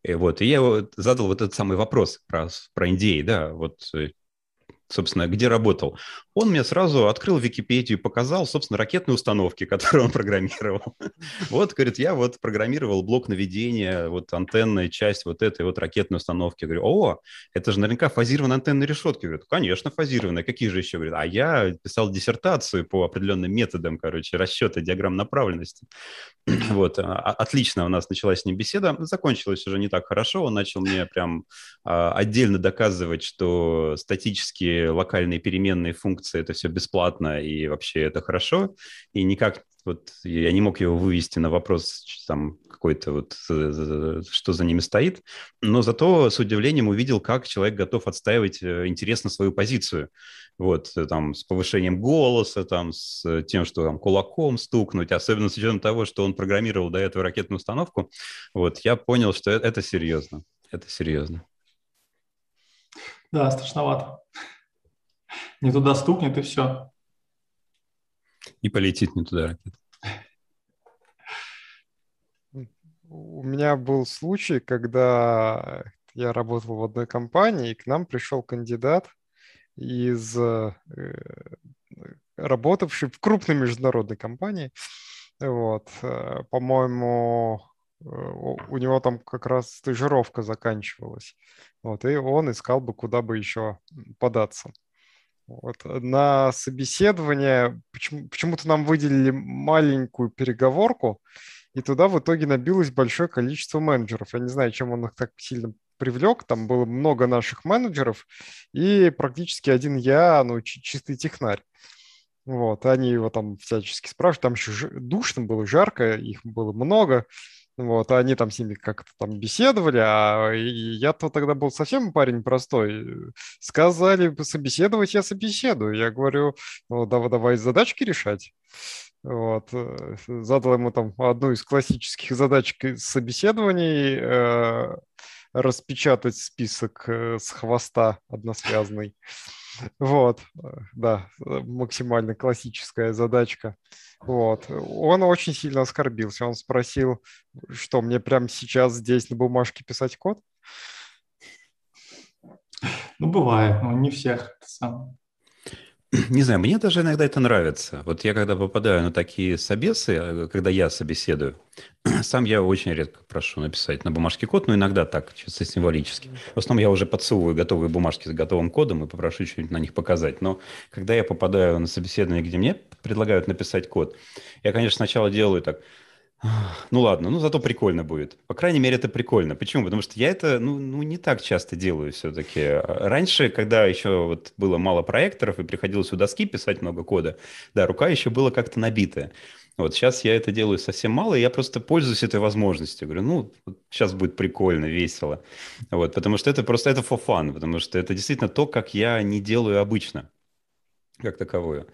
S3: И, вот, и я его задал вот этот самый вопрос про, про NDA, да, вот э, собственно, где работал, он мне сразу открыл Википедию, показал, собственно, ракетные установки, которые он программировал. Вот, говорит, я вот программировал блок наведения, вот антенная часть вот этой вот ракетной установки. Говорю, о, это же наверняка фазированная антенная решетка. Говорит, конечно, фазированная. Какие же еще? Говорит, а я писал диссертацию по определенным методам, короче, расчета диаграмм направленности. Вот, а, отлично у нас началась с ним беседа. Закончилась уже не так хорошо. Он начал мне прям а, отдельно доказывать, что статические локальные переменные функции, это все бесплатно и вообще это хорошо. И никак вот я не мог его вывести на вопрос там какой-то вот, что за ними стоит, но зато с удивлением увидел, как человек готов отстаивать э, интересно свою позицию. Вот, э, там, с повышением голоса, там, с тем, что там кулаком стукнуть, особенно с учетом того, что он программировал до этого ракетную установку, вот, я понял, что это серьезно, это серьезно.
S1: Да, страшновато. Не туда стукнет, и все.
S3: И полетит не туда ракета.
S2: У меня был случай, когда я работал в одной компании, и к нам пришел кандидат из э, работавший в крупной международной компании. Вот, э, по-моему, э, у него там как раз стажировка заканчивалась. Вот, и он искал бы, куда бы еще податься. Вот. На собеседование почему- почему-то нам выделили маленькую переговорку, и туда в итоге набилось большое количество менеджеров. Я не знаю, чем он их так сильно привлек. Там было много наших менеджеров, и практически один я, ну, чистый технарь. Вот, они его там всячески спрашивают, там еще душно было, жарко, их было много. Вот, а они там с ними как-то там беседовали, а я-то тогда был совсем парень простой. Сказали собеседовать, я собеседую. Я говорю, ну, давай, давай задачки решать. Вот. Э, задал ему там одну из классических задачек собеседований э, распечатать список э, с хвоста односвязанный. Вот, да, максимально классическая задачка. Вот. Он очень сильно оскорбился. Он спросил, что мне прямо сейчас здесь на бумажке писать код?
S1: Ну, бывает, но не всех. Сам.
S3: Не знаю, мне даже иногда это нравится. Вот я когда попадаю на такие собесы, э, когда я собеседую, сам я очень редко прошу написать на бумажке код, но иногда так, чисто символически. В основном я уже подсовываю готовые бумажки с готовым кодом и попрошу что-нибудь на них показать. Но когда я попадаю на собеседование, где мне предлагают написать код, я, конечно, сначала делаю так – ну ладно, ну зато прикольно будет. По крайней мере, это прикольно. Почему? Потому что я это ну, ну, не так часто делаю все-таки. Раньше, когда еще вот было мало проекторов и приходилось у доски писать много кода, да, рука еще была как-то набитая. Вот сейчас я это делаю совсем мало, и я просто пользуюсь этой возможностью. Говорю, ну, сейчас будет прикольно, весело. Вот, потому что это просто это for fun, потому что это действительно то, как я не делаю обычно как таковую.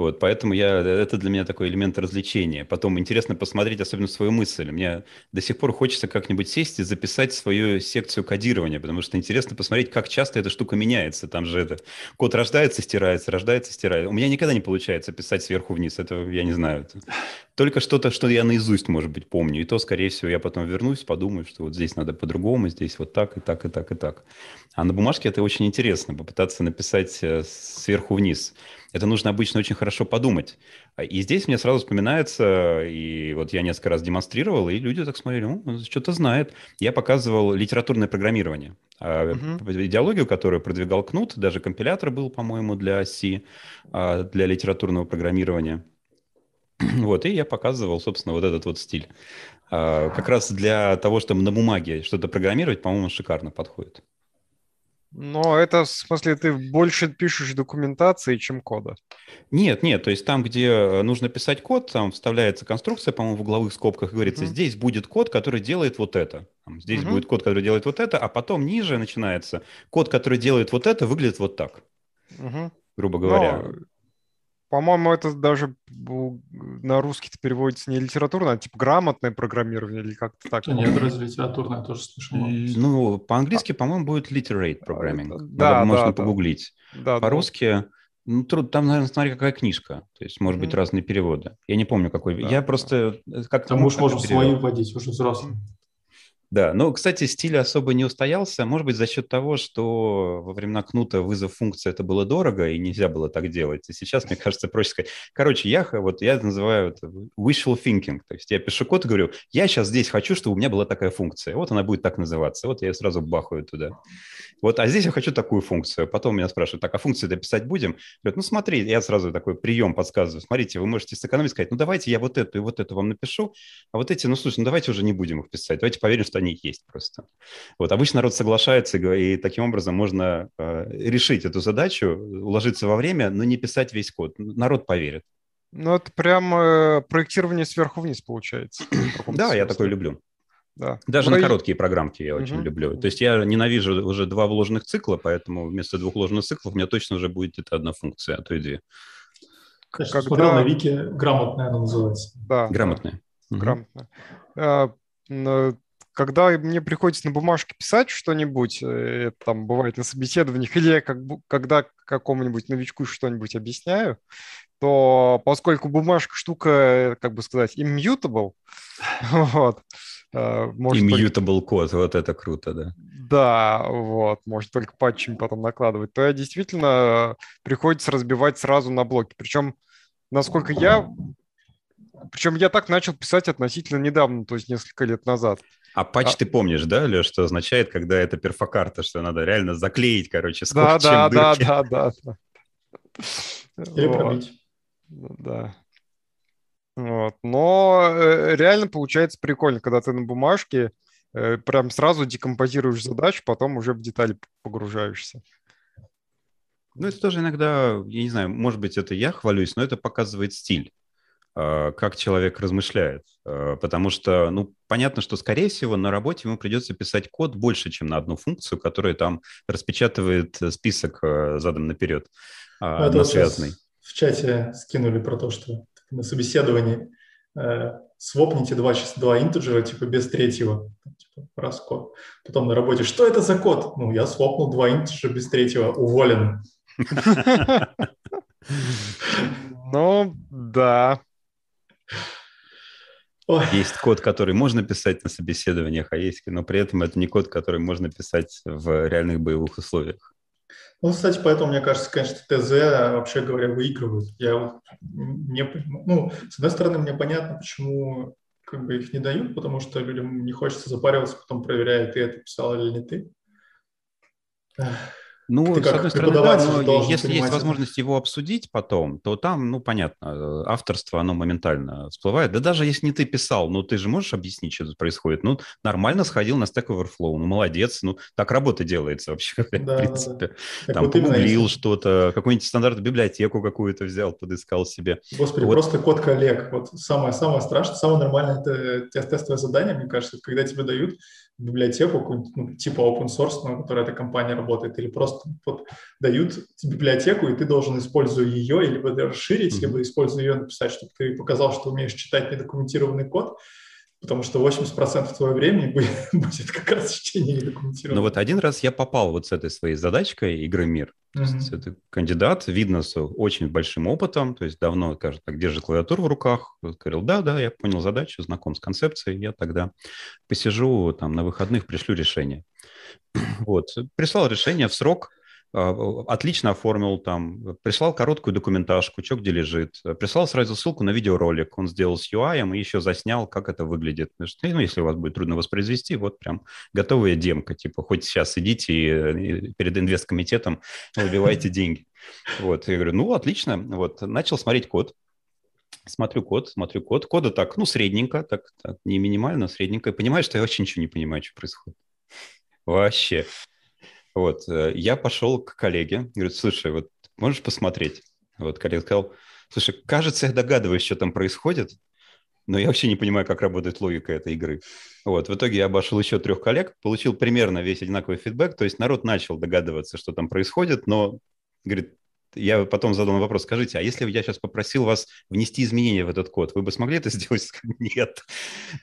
S3: Вот, поэтому я, это для меня такой элемент развлечения. Потом интересно посмотреть особенно свою мысль. Мне до сих пор хочется как-нибудь сесть и записать свою секцию кодирования, потому что интересно посмотреть, как часто эта штука меняется. Там же это код рождается, стирается, рождается, стирается. У меня никогда не получается писать сверху вниз. Это я не знаю. Это только что-то, что я наизусть, может быть, помню. И то, скорее всего, я потом вернусь, подумаю, что вот здесь надо по-другому, здесь вот так, и так, и так, и так. А на бумажке это очень интересно, попытаться написать э, сверху вниз. Это нужно обычно очень хорошо подумать. И здесь мне сразу вспоминается, и вот я несколько раз демонстрировал, и люди так смотрели, ну, что-то знает. Я показывал литературное программирование. Uh-huh. Идеологию, которую продвигал Кнут, даже компилятор был, по-моему, для C, а, для литературного программирования. Вот, и я показывал, собственно, вот этот вот стиль. А, как раз для того, чтобы на бумаге что-то программировать, по-моему, шикарно подходит.
S2: Но это, в смысле, ты больше пишешь документации, чем кода?
S3: Нет, нет, то есть там, где э, нужно писать код, там вставляется конструкция, по-моему, в угловых скобках, говорится, uh-huh. здесь будет код, который делает вот это. Здесь uh-huh. будет код, который делает вот это, а потом ниже начинается код, который делает вот это, выглядит вот так. Uh-huh. Грубо говоря. Но
S2: по-моему, это даже на русский переводится не литературно, а типа грамотное программирование или как-то так.
S1: Нет, разве литературное тоже слышал.
S3: Ну, по-английски, по-моему, будет literate а, programming. Да, Надо, можно да, погуглить. Да, По-русски, ну, труд, там, наверное, смотри, какая книжка. То есть, может mm-hmm. быть, разные переводы. Я не помню, какой. Да. Я просто...
S1: Э, как Там уж можем свои вводить, уже взрослые.
S3: Да, но, кстати, стиль особо не устоялся. Может быть, за счет того, что во времена Кнута вызов функции это было дорого, и нельзя было так делать. И сейчас, мне кажется, проще сказать. Короче, я, вот, я называю это wishful thinking. То есть я пишу код и говорю, я сейчас здесь хочу, чтобы у меня была такая функция. Вот она будет так называться. Вот я ее сразу бахаю туда. Вот, а здесь я хочу такую функцию. Потом меня спрашивают, так, а функции дописать будем? Говорят, ну смотри, я сразу такой прием подсказываю. Смотрите, вы можете сэкономить, сказать, ну давайте я вот эту и вот эту вам напишу, а вот эти, ну слушай, ну давайте уже не будем их писать. Давайте поверим, что они есть просто. Вот, обычно народ соглашается, и таким образом можно э, решить эту задачу, уложиться во время, но не писать весь код. Народ поверит.
S2: Ну, это прям э, проектирование сверху вниз получается.
S3: Да, я такое люблю. Да. Даже на короткие программки я очень люблю. То есть я ненавижу уже два вложенных цикла, поэтому вместо двух вложенных циклов у меня точно уже будет это одна функция, а то и две.
S1: Конечно, Когда... смотрел на Вики, грамотная она называется.
S3: Да. Грамотная.
S2: Грамотная. А, когда мне приходится на бумажке писать что-нибудь, э, это там бывает на собеседованиях, или я как, когда какому-нибудь новичку что-нибудь объясняю, то поскольку бумажка штука, как бы сказать, immutable, вот,
S3: э, может Immutable только... код, вот это круто, да.
S2: Да, вот, может только патчами потом накладывать, то я действительно приходится разбивать сразу на блоки. Причем, насколько я... Причем я так начал писать относительно недавно, то есть несколько лет назад.
S3: А патч а... ты помнишь, да, Леш, что означает, когда это перфокарта, что надо реально заклеить, короче, скотчем да,
S2: да, дырки. Да, да, да,
S1: да. Или вот. пробить.
S2: Да. Вот. Но э, реально получается прикольно, когда ты на бумажке э, прям сразу декомпозируешь задачу, потом уже в детали погружаешься.
S3: Ну, это тоже иногда, я не знаю, может быть, это я хвалюсь, но это показывает стиль. Э, как человек размышляет. Э, потому что, ну, понятно, что, скорее всего, на работе ему придется писать код больше, чем на одну функцию, которая там распечатывает список задом наперед,
S1: а, Это связанный. В чате скинули про то, что на собеседовании э, свопните два, два интеджера, типа, без третьего, типа, раз код. Потом на работе, что это за код? Ну, я свопнул два интеджера без третьего, уволен.
S2: Ну, да,
S3: Ой. Есть код, который можно писать на собеседованиях, а есть, но при этом это не код, который можно писать в реальных боевых условиях.
S1: Ну, кстати, поэтому, мне кажется, конечно, ТЗ, вообще говоря, выигрывают. Я вот не, ну, с одной стороны, мне понятно, почему как бы их не дают, потому что людям не хочется запариваться, потом проверяя, ты это писал или не ты.
S3: Ну, Ты с одной стороны, да, но если есть возможность его обсудить потом, то там, ну, понятно, э, авторство, оно моментально всплывает. Да даже если не ты писал, ну, ты же можешь объяснить, что тут происходит. Ну, нормально сходил на Stack Overflow, ну, молодец, ну, так работа делается вообще, да, в принципе. Да, Там вот погуглил что-то, какую-нибудь стандартную библиотеку какую-то взял, подыскал себе.
S1: Господи, вот. просто код коллег. Вот самое-самое страшное, самое нормальное это тестовое задание, мне кажется, когда тебе дают библиотеку, ну, типа open source, на которой эта компания работает, или просто вот, дают библиотеку, и ты должен, используя ее, либо расширить, mm-hmm. либо используя ее написать, чтобы ты показал, что умеешь читать недокументированный код, потому что 80% твоего времени будет, будет как раз чтение недокументированного.
S3: Ну вот один раз я попал вот с этой своей задачкой игры «Мир». Mm-hmm. То есть это кандидат, видно, с очень большим опытом, то есть давно, скажем так, держит клавиатуру в руках. Говорил, да, да, я понял задачу, знаком с концепцией, я тогда посижу там на выходных, пришлю решение. Вот, прислал решение в срок, отлично оформил там, прислал короткую документажку, что где лежит, прислал сразу ссылку на видеоролик, он сделал с UI и еще заснял, как это выглядит. Ну, если у вас будет трудно воспроизвести, вот прям готовая демка, типа, хоть сейчас идите и перед инвесткомитетом выбивайте деньги. Вот, я говорю, ну, отлично, вот, начал смотреть код, Смотрю код, смотрю код. Кода так, ну, средненько, так, так не минимально, средненько. Понимаешь, что я вообще ничего не понимаю, что происходит. Вообще. Вот, э, я пошел к коллеге, говорю, слушай, вот можешь посмотреть? Вот коллега сказал, слушай, кажется, я догадываюсь, что там происходит, но я вообще не понимаю, как работает логика этой игры. Вот, в итоге я обошел еще трех коллег, получил примерно весь одинаковый фидбэк, то есть народ начал догадываться, что там происходит, но, говорит, я потом задал вопрос, скажите, а если я сейчас попросил вас внести изменения в этот код, вы бы смогли это сделать? Нет.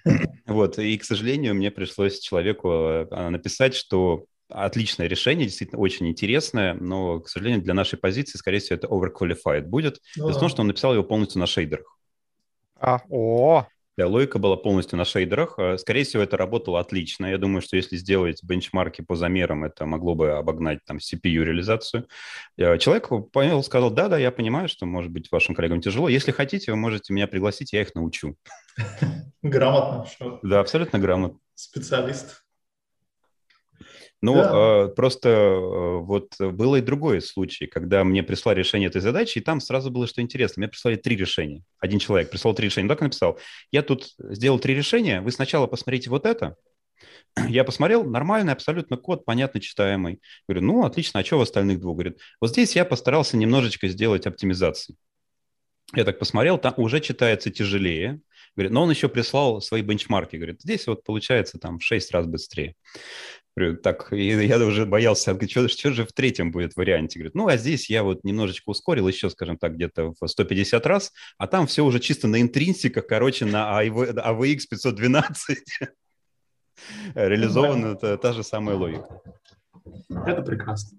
S3: Вот, и, к сожалению, мне пришлось человеку а, написать, что отличное решение, действительно очень интересное, но, к сожалению, для нашей позиции, скорее всего, это overqualified будет. Дело в том, что он написал его полностью на шейдерах.
S2: А, о,
S3: да, логика была полностью на шейдерах. Э, скорее всего, это работало отлично. Я думаю, что если сделать бенчмарки по замерам, это могло бы обогнать там CPU-реализацию. Э, человек понял, сказал, да-да, я понимаю, что, может быть, вашим коллегам тяжело. Если хотите, вы можете меня пригласить, я их научу.
S1: Грамотно.
S3: Да, абсолютно грамотно.
S1: Специалист.
S3: Ну, да. э, просто э, вот было и другой случай, когда мне прислали решение этой задачи, и там сразу было что интересно. Мне прислали три решения. Один человек прислал три решения. Так написал, я тут сделал три решения, вы сначала посмотрите вот это. Я посмотрел, нормальный абсолютно код, понятно читаемый. Говорю, ну, отлично, а что в остальных двух? Говорит, вот здесь я постарался немножечко сделать оптимизации. Я так посмотрел, там уже читается тяжелее. Говорит, но он еще прислал свои бенчмарки. Говорит, здесь вот получается там в 6 раз быстрее. Говорю, так, я уже боялся, что, что же в третьем будет варианте? Говорит, ну, а здесь я вот немножечко ускорил еще, скажем так, где-то в 150 раз, а там все уже чисто на интринсиках, короче, на AVX 512 реализована та, та же самая логика.
S1: Это прекрасно.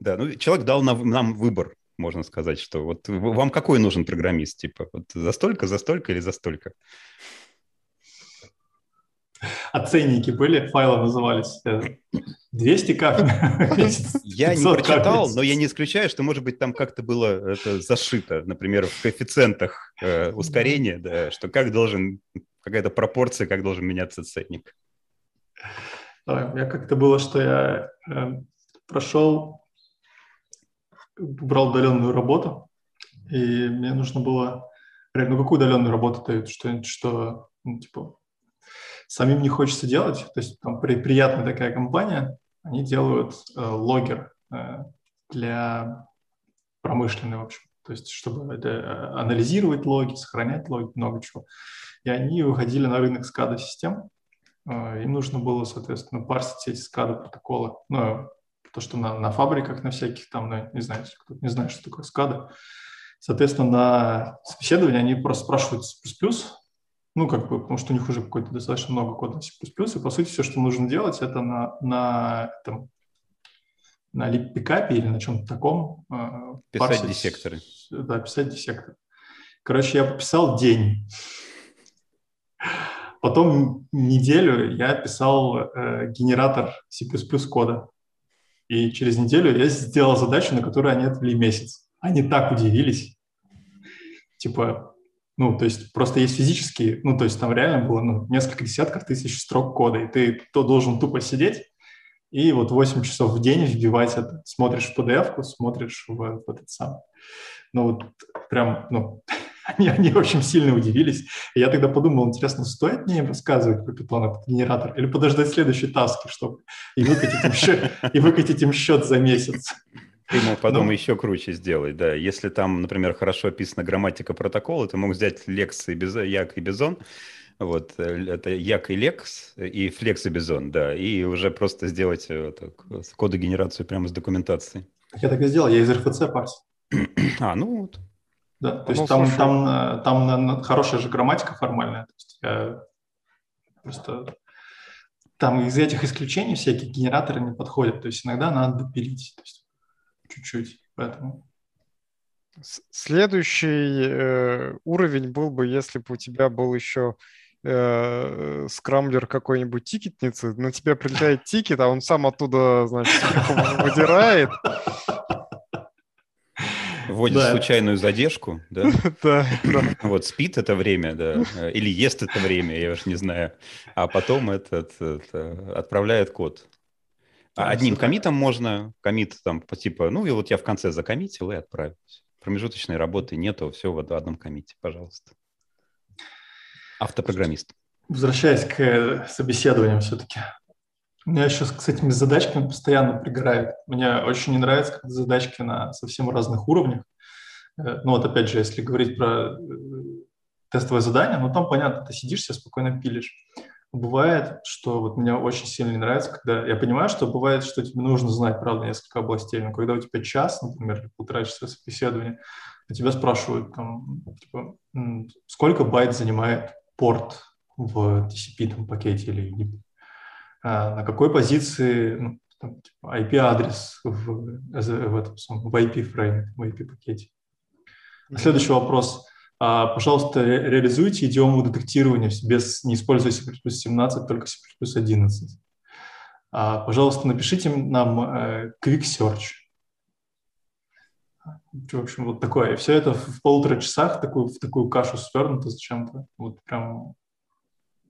S3: Да, ну, человек дал нам, нам выбор, можно сказать, что вот вам какой нужен программист, типа, вот за столько, за столько или за столько?
S1: А ценники были, файлы назывались? 200 кап
S3: Я не прочитал, но я не исключаю, что, может быть, там как-то было это зашито, например, в коэффициентах э, ускорения, да, что как должен, какая-то пропорция, как должен меняться ценник.
S1: Да, у меня как-то было, что я э, прошел, брал удаленную работу, и мне нужно было... Ну, какую удаленную работу дают? Что, что ну, типа, самим не хочется делать. То есть там при, приятная такая компания, они делают э, логер э, для промышленной, в общем. То есть чтобы это, э, анализировать логи, сохранять логи, много чего. И они выходили на рынок SCADA систем. Э, им нужно было, соответственно, парсить эти SCADA протоколы. Ну, то, что на, на фабриках, на всяких там, ну, не знаю, кто не знает, что такое SCADA. Соответственно, на собеседовании они просто спрашивают C++, ну, как бы, потому что у них уже какой-то достаточно много кода на C++, и, по сути, все, что нужно делать, это на, на, там, на пикапе или на чем-то таком.
S3: Э, писать парсить, диссекторы.
S1: Да, писать диссекторы. Короче, я пописал день. Потом неделю я писал э, генератор C++ кода. И через неделю я сделал задачу, на которую они отвели месяц. Они так удивились. Типа, ну, то есть просто есть физические, ну, то есть там реально было ну, несколько десятков тысяч строк кода, и ты то должен тупо сидеть и вот 8 часов в день вбивать это. Смотришь в PDF, смотришь в, в этот сам. Ну, вот прям, ну, они, они очень сильно удивились. И я тогда подумал, интересно, стоит мне им рассказывать про питон этот генератор или подождать следующей таски, чтобы и выкатить им счет, и выкатить им счет за месяц.
S3: Ты мог потом ну, еще круче сделать, да. Если там, например, хорошо описана грамматика протокола, ты мог взять лекс и без, як и бизон, вот, э, это як и лекс, и флекс и бизон, да, и уже просто сделать э, кодогенерацию прямо с документацией.
S1: Я так и сделал, я из РФЦ парсил.
S3: А, ну вот.
S1: Да, то есть ну, там, там, э, там, там хорошая же грамматика формальная, то есть я просто там из этих исключений всякие генераторы не подходят, то есть иногда надо допилить, то есть чуть-чуть, поэтому...
S2: Следующий э, уровень был бы, если бы у тебя был еще э, скрамблер какой-нибудь тикетницы, на тебя прилетает тикет, а он сам оттуда, значит, выдирает.
S3: Вводит да. случайную задержку, да?
S2: да, да.
S3: Вот спит это время, да, или ест это время, я уж не знаю, а потом этот, отправляет код. А одним комитом можно, комит там по типа, ну и вот я в конце закоммитил и отправил. Промежуточной работы нету, все в одном комите, пожалуйста. Автопрограммист.
S1: Возвращаясь к собеседованиям все-таки. Меня сейчас с этими задачками постоянно пригорает. Мне очень не нравится, когда задачки на совсем разных уровнях. Э, ну вот опять же, если говорить про э, тестовое задание, ну там понятно, ты сидишь себе спокойно пилишь. Бывает, что вот мне очень сильно не нравится, когда я понимаю, что бывает, что тебе нужно знать, правда, несколько областей, но когда у тебя час, например, или полтора часа собеседования, у тебя спрашивают, там, типа, сколько байт занимает порт в TCP там, пакете или на какой позиции ну, там, типа, IP-адрес в, в, этом, в IP-фрейме, в IP-пакете. Следующий вопрос. А, пожалуйста, ре реализуйте идиому детектирования без, не используя C++ 17, только C++ 11. А, пожалуйста, напишите нам э, Quick Search. В общем, вот такое. И все это в полутора часах такую, в такую кашу свернуто зачем-то. Вот прям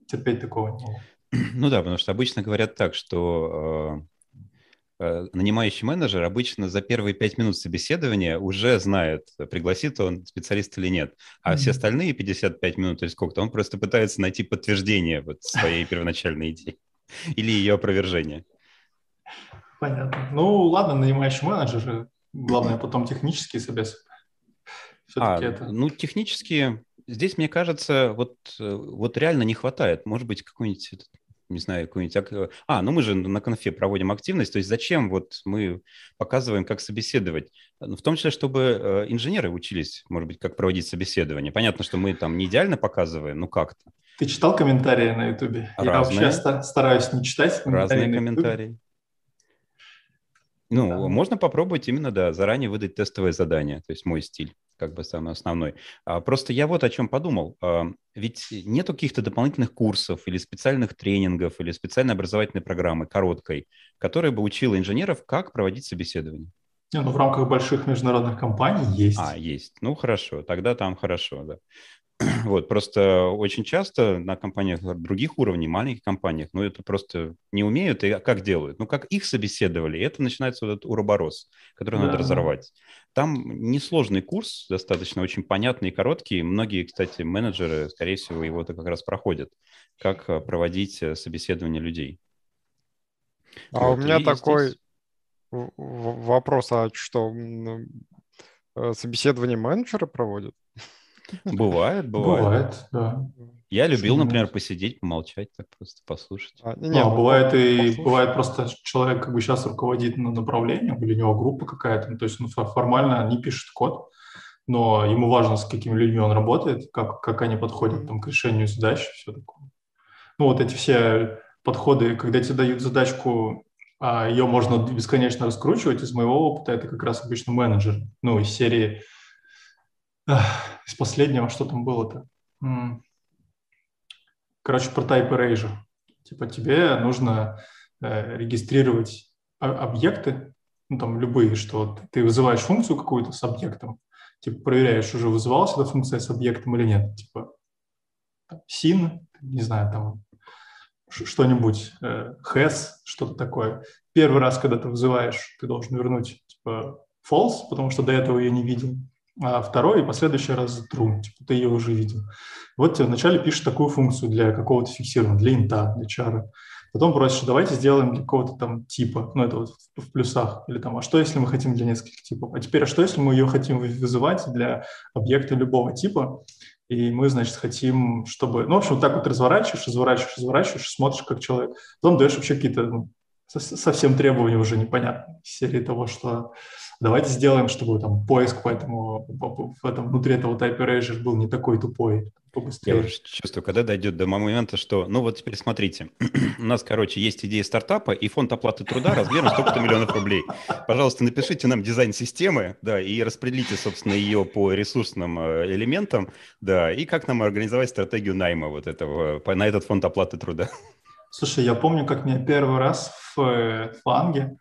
S1: терпеть такого не было.
S3: Ну да, потому что обычно говорят так, что э, нанимающий менеджер обычно за первые пять минут собеседования уже знает, пригласит он специалист или нет. А mm-hmm. все остальные 55 минут или сколько-то он просто пытается найти подтверждение вот своей первоначальной идеи или ее опровержение.
S1: Понятно. Ну ладно, нанимающий менеджер, главное потом технические собесы.
S3: А, это... ну технические, здесь, мне кажется, вот, э, вот реально не хватает. Может быть, какой-нибудь не знаю, какой-нибудь... А, ну мы же на конфе проводим активность, то есть зачем вот мы показываем, как собеседовать? Ну, в том числе, чтобы э, инженеры учились, может быть, как проводить собеседование. Понятно, что мы там не идеально показываем, ну как-то.
S1: Ты читал комментарии на Ютубе? Я вообще стараюсь не читать
S3: комментарии Разные комментарии. Ну, да. можно попробовать именно, да, заранее выдать тестовое задание, то есть мой стиль как бы самый основной. А, просто я вот о чем подумал. А, ведь нету каких-то дополнительных курсов или специальных тренингов или специальной образовательной программы короткой, которая бы учила инженеров, как проводить собеседование.
S1: Не, ну, в рамках больших международных компаний есть.
S3: А, есть. Ну, хорошо. Тогда там хорошо, да. Вот, просто очень часто на компаниях других уровней, маленьких компаниях, ну, это просто не умеют, и как делают? Ну, как их собеседовали, это начинается вот этот уроборос, который да. надо разорвать. Там несложный курс, достаточно очень понятный и короткий. Многие, кстати, менеджеры, скорее всего, его-то как раз проходят, как э, проводить э, собеседование людей.
S2: А вот. у меня такой здесь... вопрос, а что, э, собеседование менеджера проводят?
S3: Бывает, бывает.
S1: Бывает, да.
S3: Я любил, например, посидеть, помолчать, так просто послушать.
S1: А, не, а, бывает и послушать. бывает просто человек как бы сейчас руководит на направлением, или у него группа какая-то, ну, то есть ну, формально не пишет код, но ему важно, с какими людьми он работает, как, как они подходят там, к решению задач, все такое. Ну, вот эти все подходы, когда тебе дают задачку, а ее можно бесконечно раскручивать, из моего опыта это как раз обычно менеджер, ну, из серии из последнего, что там было-то? Короче, про Type Erasure. Типа тебе нужно э, регистрировать объекты, ну там любые, что ты вызываешь функцию какую-то с объектом, типа проверяешь, уже вызывалась эта функция с объектом или нет, типа sin, не знаю, там что-нибудь, э, has, что-то такое. Первый раз, когда ты вызываешь, ты должен вернуть типа false, потому что до этого я не видел а второй и последующий раз true, типа ты ее уже видел. Вот тебе вначале пишешь такую функцию для какого-то фиксированного, для инта, для чара. Потом просишь, давайте сделаем для какого-то там типа, ну это вот в плюсах, или там, а что если мы хотим для нескольких типов? А теперь, а что если мы ее хотим вызывать для объекта любого типа, и мы, значит, хотим, чтобы... Ну, в общем, так вот разворачиваешь, разворачиваешь, разворачиваешь, смотришь, как человек. Потом даешь вообще какие-то ну, совсем требования уже непонятные из серии того, что давайте сделаем, чтобы там поиск поэтому в этом внутри этого Type Erasure был не такой тупой, побыстрее.
S3: Я уже чувствую, когда дойдет до момента, что, ну вот теперь смотрите, у нас, короче, есть идея стартапа и фонд оплаты труда размером столько-то миллионов рублей. Пожалуйста, напишите нам дизайн системы, да, и распределите, собственно, ее по ресурсным э, элементам, да, и как нам организовать стратегию найма вот этого, на этот фонд оплаты труда.
S1: Слушай, я помню, как меня первый раз в э, фланге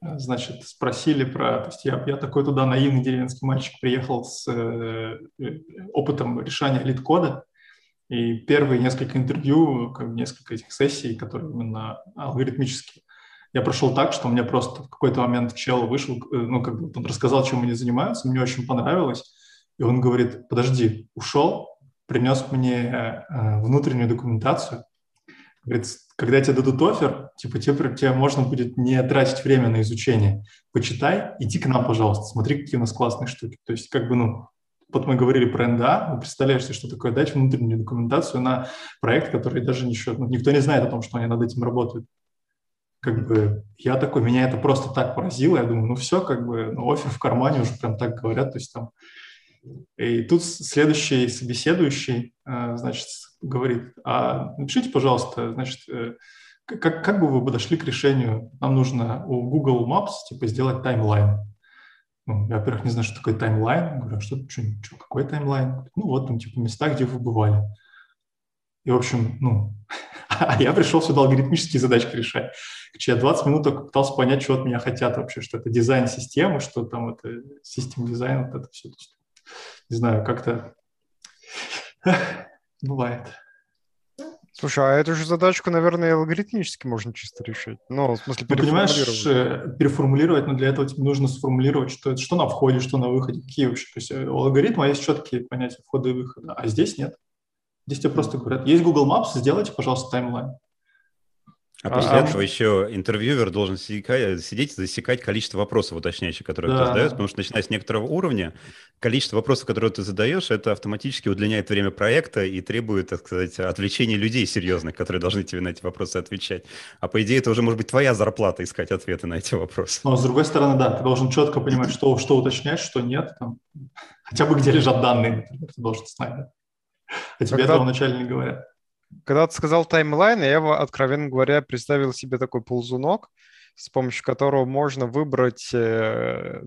S1: значит, спросили про... То есть я, я такой туда наивный деревенский мальчик приехал с э, э опытом решения лид-кода, и первые несколько интервью, как несколько этих сессий, которые именно алгоритмические, я прошел так, что мне просто в какой-то момент чел вышел, э, ну, как бы он рассказал, чем они занимаются, мне очень понравилось, и он говорит, подожди, ушел, принес мне э, внутреннюю документацию, говорит, когда тебе дадут офер, типа тебе, тебе можно будет не тратить время на изучение. Почитай, иди к нам, пожалуйста, смотри, какие у нас классные штуки. То есть как бы, ну, вот мы говорили про НДА, представляешь себе, что такое дать внутреннюю документацию на проект, который даже ничего, ну, никто не знает о том, что они над этим работают. Как бы я такой, меня это просто так поразило, я думаю, ну все, как бы, ну, офер в кармане уже прям так говорят, то есть там и тут следующий собеседующий, э, значит, говорит, а напишите, пожалуйста, значит, э, как, как бы вы подошли к решению, нам нужно у Google Maps типа сделать таймлайн. Ну, я, во-первых, не знаю, что такое таймлайн. Говорю, а что, что, что какой таймлайн? Ну, вот там, типа, места, где вы бывали. И, в общем, ну, а я пришел сюда алгоритмические задачки решать. Я 20 минут пытался понять, что от меня хотят вообще, что это дизайн системы, что там это систем дизайн, вот это все не знаю, как-то бывает.
S2: Слушай, а эту же задачку, наверное, алгоритмически можно чисто решить. Ну, в смысле,
S1: ну, переформулировать. Понимаешь, переформулировать, но для этого тебе нужно сформулировать, что, что на входе, что на выходе, какие вообще. То есть э, у алгоритма есть четкие понятия входа и выхода, а здесь нет. Здесь тебе просто говорят, есть Google Maps, сделайте, пожалуйста, таймлайн.
S3: А, а после а, этого еще интервьюер должен сидеть и засекать количество вопросов уточняющих, которые да. ты задаешь, потому что начиная с некоторого уровня, количество вопросов, которые ты задаешь, это автоматически удлиняет время проекта и требует, так сказать, отвлечения людей серьезных, которые должны тебе на эти вопросы отвечать. А по идее это уже может быть твоя зарплата искать ответы на эти вопросы.
S1: Но с другой стороны, да, ты должен четко понимать, что, что уточнять, что нет, там, хотя бы где лежат данные, например, ты должен знать. Да? А тебе Когда... этого вначале не говорят
S2: когда ты сказал таймлайн, я, откровенно говоря, представил себе такой ползунок, с помощью которого можно выбрать э,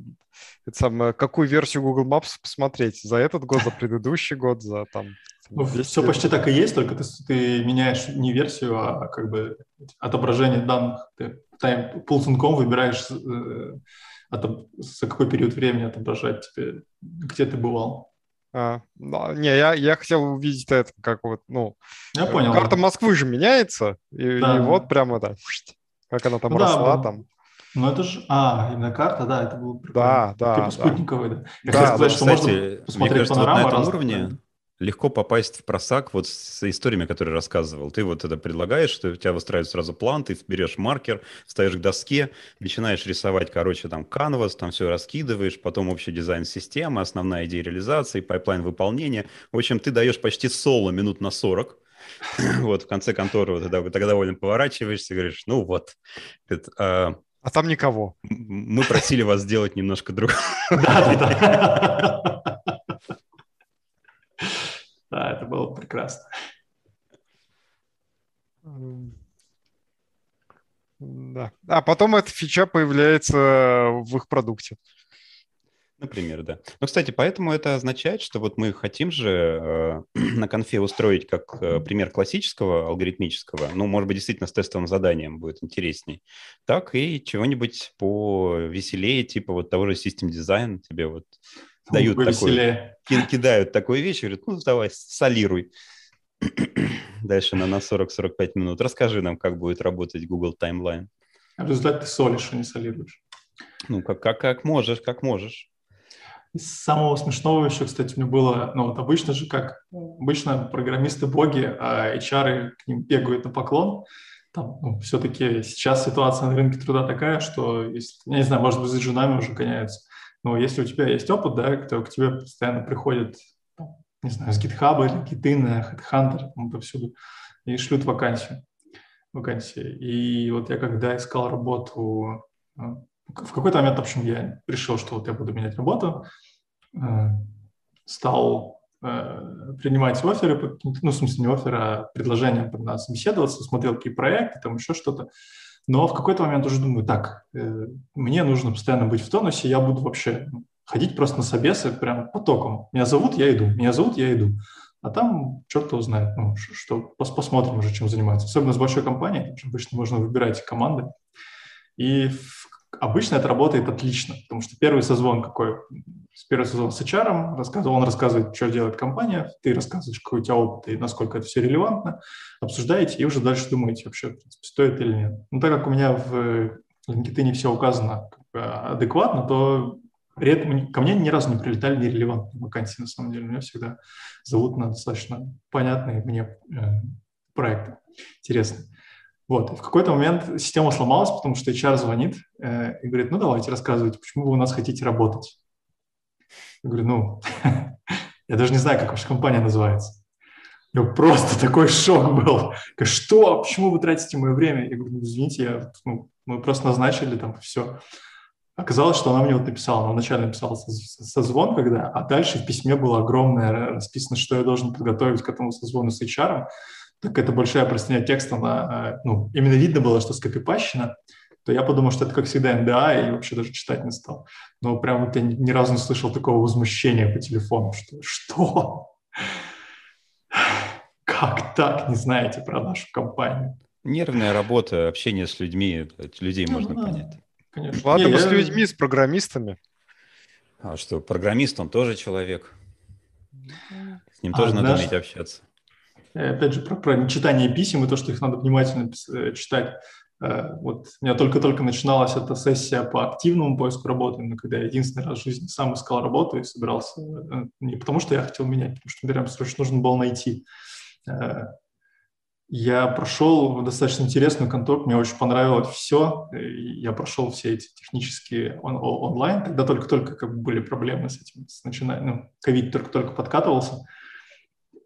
S2: это самое, какую версию Google Maps посмотреть за этот год, за предыдущий год, за там...
S1: Ну, все почти так и есть, только ты, ты меняешь не версию, а как бы отображение данных. Ты тайм, ползунком выбираешь, э, от, за какой период времени отображать тебе, где ты бывал.
S2: А, не, я, я хотел увидеть это как вот, ну...
S1: Я понял.
S2: Карта Москвы же меняется, и, да. и вот прямо, да, как она там ну, росла да, там.
S1: Ну это же, а, именно карта, да, это было
S2: прикольно. Да, да.
S1: Типа спутниковый, да. да.
S3: Я да, хотел сказать, да, что кстати, можно посмотреть мне кажется, вот на этом уровне легко попасть в просак вот с историями, которые рассказывал. Ты вот это предлагаешь, что у тебя выстраивает сразу план, ты берешь маркер, ставишь к доске, начинаешь рисовать, короче, там canvas, там все раскидываешь, потом общий дизайн системы, основная идея реализации, pipeline выполнения. В общем, ты даешь почти соло минут на 40, вот в конце конторы вот тогда, тогда довольно поворачиваешься и говоришь, ну вот, это,
S2: а, а там никого.
S3: Мы просили вас сделать немножко другое. Да,
S1: это было прекрасно.
S2: Да. А потом эта фича появляется в их продукте.
S3: Например, да. Ну, кстати, поэтому это означает, что вот мы хотим же э, на конфе устроить как э, пример классического алгоритмического, ну, может быть, действительно с тестовым заданием будет интересней, так и чего-нибудь повеселее, типа вот того же System Design тебе вот дают такой, кидают такую вещь, говорят, ну, давай, солируй. Дальше на, на 40-45 минут. Расскажи нам, как будет работать Google Timeline.
S1: А в результате ты солишь, а не солируешь.
S3: Ну, как, как, как можешь, как можешь.
S1: Из самого смешного еще, кстати, мне было, ну вот обычно же, как обычно программисты боги, а HR к ним бегают на поклон. Там, ну, все-таки сейчас ситуация на рынке труда такая, что, если, я не знаю, может быть, с женами уже гоняются. Но если у тебя есть опыт, да, то к тебе постоянно приходят, не знаю, с GitHub или GitIn, HeadHunter, там повсюду, и шлют вакансию. вакансии. И вот я когда искал работу, э, в какой-то момент, в общем, я решил, что вот я буду менять работу, э, стал э, принимать оферы, ну, в смысле, не оферы, а предложения на собеседоваться, смотрел какие проекты, там еще что-то. Но в какой-то момент уже думаю, так, э, мне нужно постоянно быть в тонусе, я буду вообще ходить просто на собесы прям потоком. Меня зовут, я иду, меня зовут, я иду. А там черт его знает, ну, что, пос посмотрим уже, чем заниматься. Особенно с большой компанией, обычно можно выбирать команды. И обычно это работает отлично, потому что первый созвон какой? Первый созвон с HR, он рассказывает, что делает компания, ты рассказываешь, какой у тебя опыт и насколько это все релевантно, обсуждаете и уже дальше думаете вообще, стоит или нет. Ну, так как у меня в LinkedIn все указано как адекватно, то ко мне ни разу не прилетали нерелевантные вакансии, на самом деле. Меня всегда зовут на достаточно понятные мне э, проекты. Интересно. Вот, и в какой-то момент система сломалась, потому что HR звонит э, и говорит, ну давайте рассказывайте, почему вы у нас хотите работать. Я говорю, ну, я даже не знаю, как ваша компания называется. Него просто такой шок был. Что? Почему вы тратите мое время? Я говорю, ну, извините, я, ну, мы просто назначили там все. Оказалось, что она мне вот написала, она вначале написала созвон, когда, а дальше в письме было огромное расписано, что я должен подготовить к этому созвону с HR. Так это большая простыня текста, она, ну, именно видно было, что скопипащено, то я подумал, что это, как всегда, НДА, и вообще даже читать не стал. Но прям вот я ни разу не слышал такого возмущения по телефону, что что? Как так не знаете про нашу компанию?
S3: Нервная работа, общение с людьми, людей ну, можно да, понять.
S2: Конечно. Ладно, не, с я... людьми, с программистами.
S3: А что, программист, он тоже человек. С ним а, тоже надо уметь общаться.
S1: Опять же, про, про читание писем и то, что их надо внимательно э, читать. Э, вот у меня только-только начиналась эта сессия по активному поиску работы, но когда я единственный раз в жизни сам искал работу и собирался, э, не потому что я хотел менять, потому что мне прям срочно нужно было найти. Э, я прошел достаточно интересную контору, мне очень понравилось все. Я прошел все эти технические он, онлайн. Тогда только-только как бы были проблемы с этим, с начиная, ну, ковид только-только подкатывался.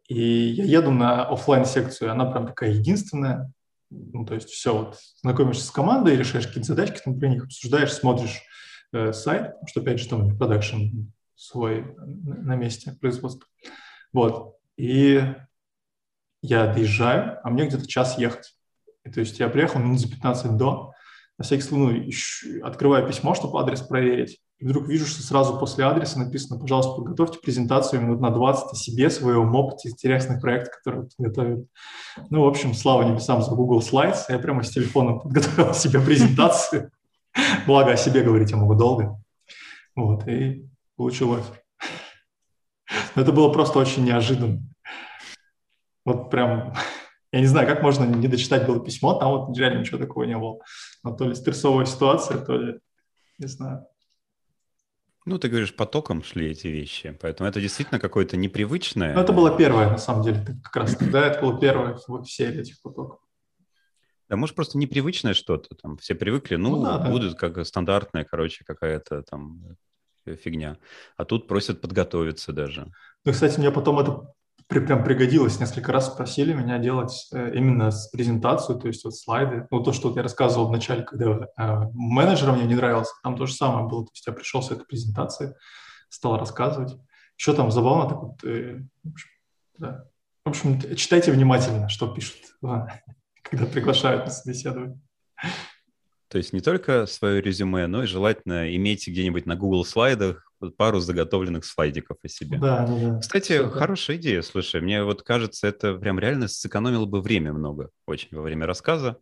S1: И я еду на офлайн секцию она прям такая единственная. Ну, то есть все, вот знакомишься с командой, решаешь какие-то задачки, там, при них обсуждаешь, смотришь э, сайт, что, опять же, там продакшн свой на месте производства. Вот. И я доезжаю, а мне где-то час ехать. И, то есть я приехал минут за 15 до, на всякий случай, ну, ищу, открываю письмо, чтобы адрес проверить. И вдруг вижу, что сразу после адреса написано, пожалуйста, подготовьте презентацию минут на 20 о себе, своем опыте, интересных проектов, которые готовят. Ну, в общем, слава небесам за Google Slides. Я прямо с телефоном подготовил себе презентацию. Благо о себе говорить я могу долго. Вот, и получил офер. Это было просто очень неожиданно. Вот прям, я не знаю, как можно не дочитать было письмо, там вот реально ничего такого не было. Но то ли стрессовая ситуация, то ли, не знаю.
S3: Ну, ты говоришь, потоком шли эти вещи, поэтому это действительно какое-то непривычное. Ну,
S1: это было первое, на самом деле, как раз тогда это было первое в серии этих потоков.
S3: Да, может, просто непривычное что-то, там, все привыкли, ну, ну да, будут да. как стандартная, короче, какая-то там э, фигня. А тут просят подготовиться даже.
S1: Ну, кстати, мне потом это при, прям пригодилось. Несколько раз просили меня делать э, именно с презентацию, то есть вот слайды. Ну, то, что вот я рассказывал в начале, когда э, менеджером мне не нравился, там то же самое было. То есть я пришел с этой презентацией, стал рассказывать. Еще там забавно так вот, э, в общем, да. В общем, читайте внимательно, что пишут, да, когда приглашают на собеседование.
S3: То есть не только свое резюме, но и желательно иметь где-нибудь на Google слайдах пару заготовленных слайдиков о себе.
S1: Да, да, да.
S3: Кстати, Все, хорошая идея, слушай, мне вот кажется, это прям реально сэкономило бы время много очень во время рассказа,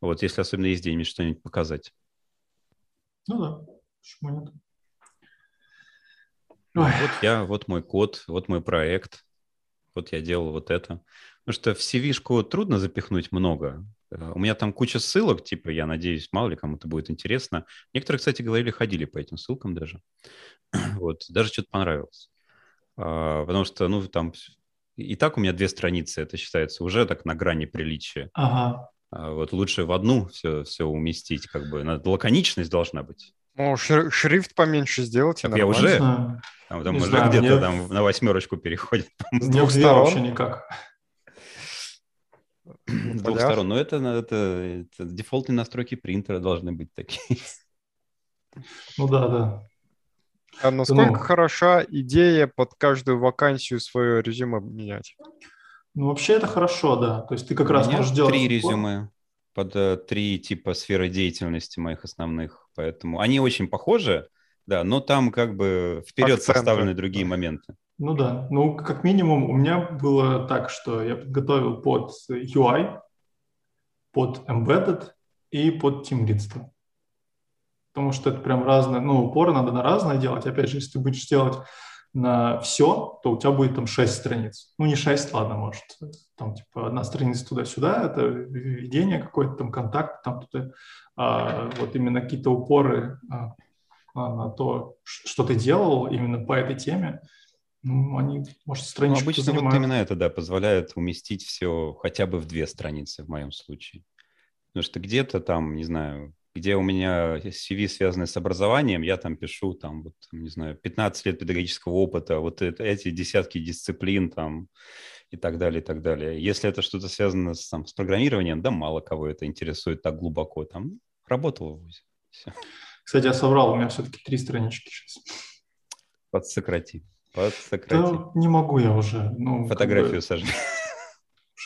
S3: вот если особенно есть день что-нибудь показать.
S1: Ну да, почему нет?
S3: Ну, вот я, вот мой код, вот мой проект, вот я делал вот это. Потому что в CV-шку трудно запихнуть много. Э, у меня там куча ссылок, типа, я надеюсь, мало ли кому-то будет интересно. Некоторые, кстати, говорили, ходили по этим ссылкам даже. вот, даже что-то понравилось. А, потому что, ну, там и так у меня две страницы, это считается уже так на грани приличия.
S1: Ага.
S3: А вот лучше в одну все, все уместить, как бы, лаконичность должна быть.
S2: Ну, шрифт поменьше сделать.
S3: Так я уже, там, там уже где-то там на восьмерочку переходит.
S1: С двух сторон. вообще никак.
S3: С двух сторон. Но это, это, это дефолтные настройки принтера должны быть такие.
S1: Ну да, да.
S2: А насколько ну, хороша идея под каждую вакансию свое резюме менять?
S1: Ну, вообще это хорошо, да. То есть ты как У раз можешь делать...
S3: три резюме под э, три типа сферы деятельности моих основных, поэтому они очень похожи, да, но там как бы вперед Акценты. поставлены другие моменты.
S1: Ну да, ну как минимум у меня было так, что я подготовил под UI, под Embedded и под Team потому что это прям разное, ну, упоры надо на разное делать. Опять же, если ты будешь делать на все, то у тебя будет там 6 страниц. Ну, не 6, ладно, может, там типа одна страница туда-сюда, это введение какое-то, там контакт, там туда, а, вот именно какие-то упоры а, на то, что ты делал именно по этой теме, ну, они, может, страничку ну,
S3: Обычно занимают. вот именно это, да, позволяет уместить все хотя бы в две страницы в моем случае. Потому что где-то там, не знаю, где у меня CV связаны с образованием, я там пишу, там, вот, не знаю, 15 лет педагогического опыта, вот это, эти десятки дисциплин там и так далее, и так далее. Если это что-то связано с, там, с программированием, да, мало кого это интересует так глубоко. Там работал в ВУЗе. Все.
S1: Кстати, я соврал, у меня все-таки три странички сейчас.
S3: Подсократи. Подсократи.
S1: Да, не могу я уже. Ну,
S3: Фотографию бы... сожми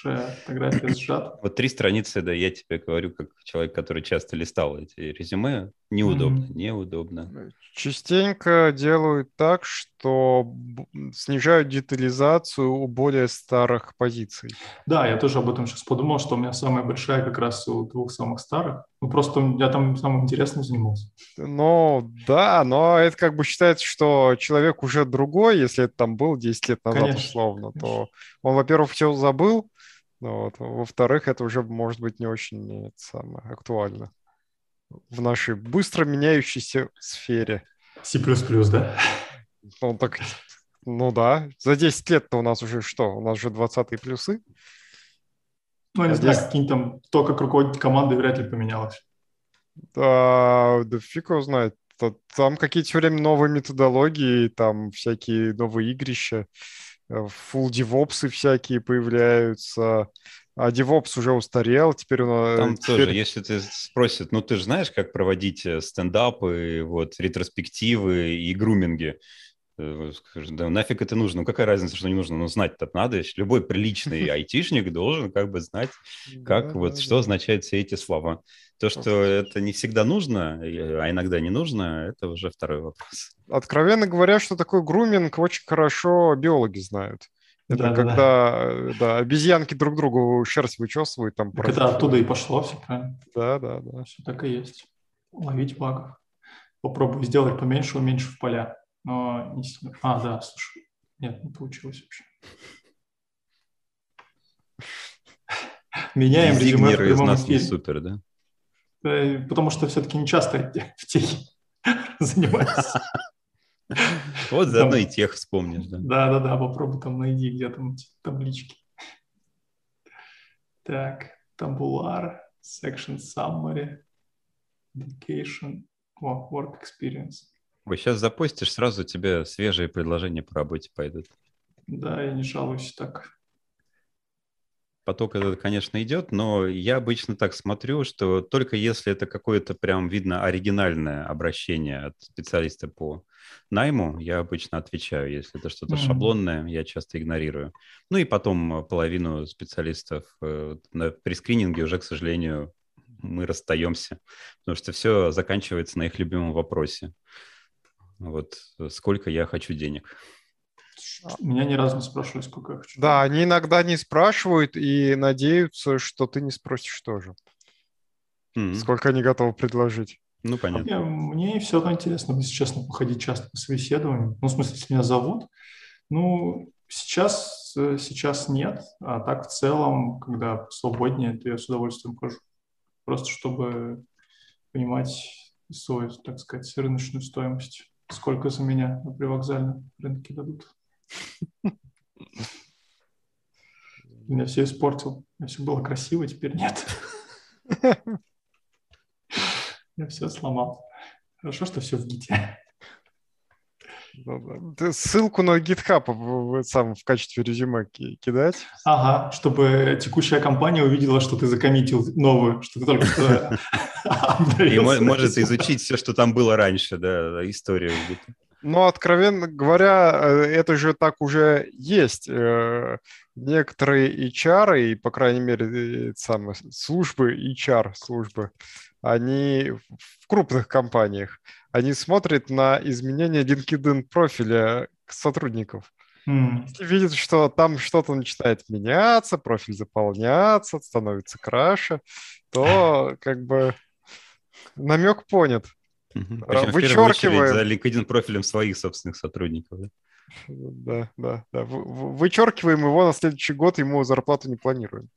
S1: уже фотография сжата.
S3: Вот три страницы, да, я тебе говорю, как человек, который часто листал эти резюме, неудобно, mm-hmm. неудобно.
S2: Частенько делают так, что снижают детализацию у более старых позиций.
S1: Да, я тоже об этом сейчас подумал, что у меня самая большая как раз у двух самых старых. Ну, просто я там самым интересным занимался.
S2: Ну, да, но это как бы считается, что человек уже другой, если это там был 10 лет назад, конечно, условно, конечно. то он, во-первых, все забыл, ну, вот. Во-вторых, это уже может быть не очень это самое, актуально в нашей быстро меняющейся сфере.
S1: C++, да?
S2: Ну, так, ну да. За 10 лет-то у нас уже что? У нас уже 20-е плюсы.
S1: Ну, не а знаю, какие там, то, как руководить командой, вряд ли поменялось.
S2: Да, да фиг его знает. Там какие-то все время новые методологии, там всякие новые игрища. Э, full DevOps всякие появляются, а DevOps уже устарел, теперь он...
S3: Там теперь... тоже, если ты спросят, ну ты же знаешь, как проводить э, стендапы, вот, ретроспективы и груминги, э, да нафиг это нужно? Ну, какая разница, что не нужно? Ну, знать-то надо. Любой приличный айтишник должен как бы знать, как вот, что означают все эти слова. То, что это не всегда нужно, а иногда не нужно, это уже второй вопрос.
S2: Откровенно говоря, что такое груминг, очень хорошо биологи знают. Это да, когда да. Да, обезьянки друг другу шерсть вычесывают. Там
S1: так это оттуда и пошло все, правильно?
S2: Да, да, да.
S1: Все так и есть. Ловить багов. Попробую сделать поменьше, уменьшив поля. Но не сильно. А, да, слушай. Нет, не получилось вообще. Меняем резюме в прямом не
S3: супер, да?
S1: Потому что все-таки не часто в техе занимаюсь.
S3: Вот заодно и тех вспомнишь, да?
S1: Да-да-да, попробуй там найди, где там таблички. Так, табулар, section summary, education, work experience.
S3: Ой, сейчас запостишь, сразу тебе свежие предложения по работе пойдут.
S1: Да, я не жалуюсь так
S3: поток этот, конечно, идет, но я обычно так смотрю, что только если это какое-то прям видно оригинальное обращение от специалиста по найму, я обычно отвечаю. Если это что-то mm-hmm. шаблонное, я часто игнорирую. Ну и потом половину специалистов э, на, при скрининге уже, к сожалению, мы расстаемся, потому что все заканчивается на их любимом вопросе. Вот сколько я хочу денег.
S1: Меня ни разу не спрашивали, сколько я хочу.
S2: Да, они иногда не спрашивают и надеются, что ты не спросишь тоже. Mm-hmm. Сколько они готовы предложить.
S3: Ну, понятно.
S1: Мне, мне все равно интересно, если честно, походить часто по собеседованию. Ну, в смысле, если меня зовут. Ну, сейчас, э, сейчас нет, а так в целом, когда свободнее, то я с удовольствием хожу. Просто чтобы понимать свою, так сказать, рыночную стоимость. Сколько за меня на привокзальном рынке дадут. Меня все испортил. У меня все было красиво, теперь нет. Я все сломал. Хорошо, что все в гите.
S2: Ты ссылку на GitHub сам в качестве резюме кидать?
S1: Ага, чтобы текущая компания увидела, что ты закоммитил новую, что ты только что
S3: И может изучить все, что там было раньше, да, историю.
S2: Но, откровенно говоря, э, это же так уже есть. Э, некоторые HR, и, по крайней мере, э, самые службы, HR-службы, они в крупных компаниях, они смотрят на изменение LinkedIn профиля сотрудников. Mm. Если видят, что там что-то начинает меняться, профиль заполняться, становится краше, то как бы намек понят.
S3: Угу. Вычеркиваем. за LinkedIn профилем своих собственных сотрудников. Да?
S2: Да, да, да. Вычеркиваем его на следующий год, ему зарплату не планируем.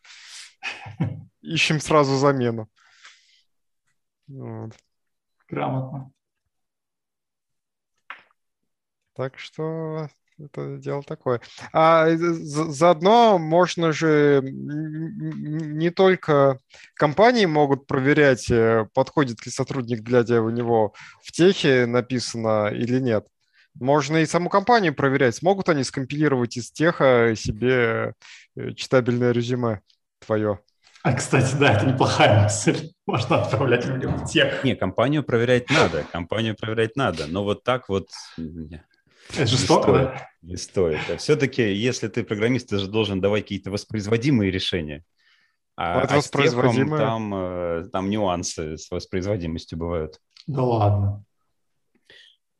S2: Ищем сразу замену.
S1: Вот. Грамотно.
S2: Так что это дело такое. А заодно можно же не только компании могут проверять, э, подходит ли сотрудник, глядя у него в техе написано или нет. Можно и саму компанию проверять, смогут они скомпилировать из теха себе э, читабельное резюме твое.
S1: А, кстати, да, это неплохая мысль. Можно отправлять людям в тех.
S3: Не, компанию проверять надо, компанию проверять надо, но вот так вот...
S1: Это жестоко,
S3: не
S1: стоит,
S3: да? Не стоит. А все-таки, если ты программист, ты же должен давать какие-то воспроизводимые решения. А,
S2: вот а воспроизводимые...
S3: там, э, там нюансы с воспроизводимостью бывают.
S1: Да ладно.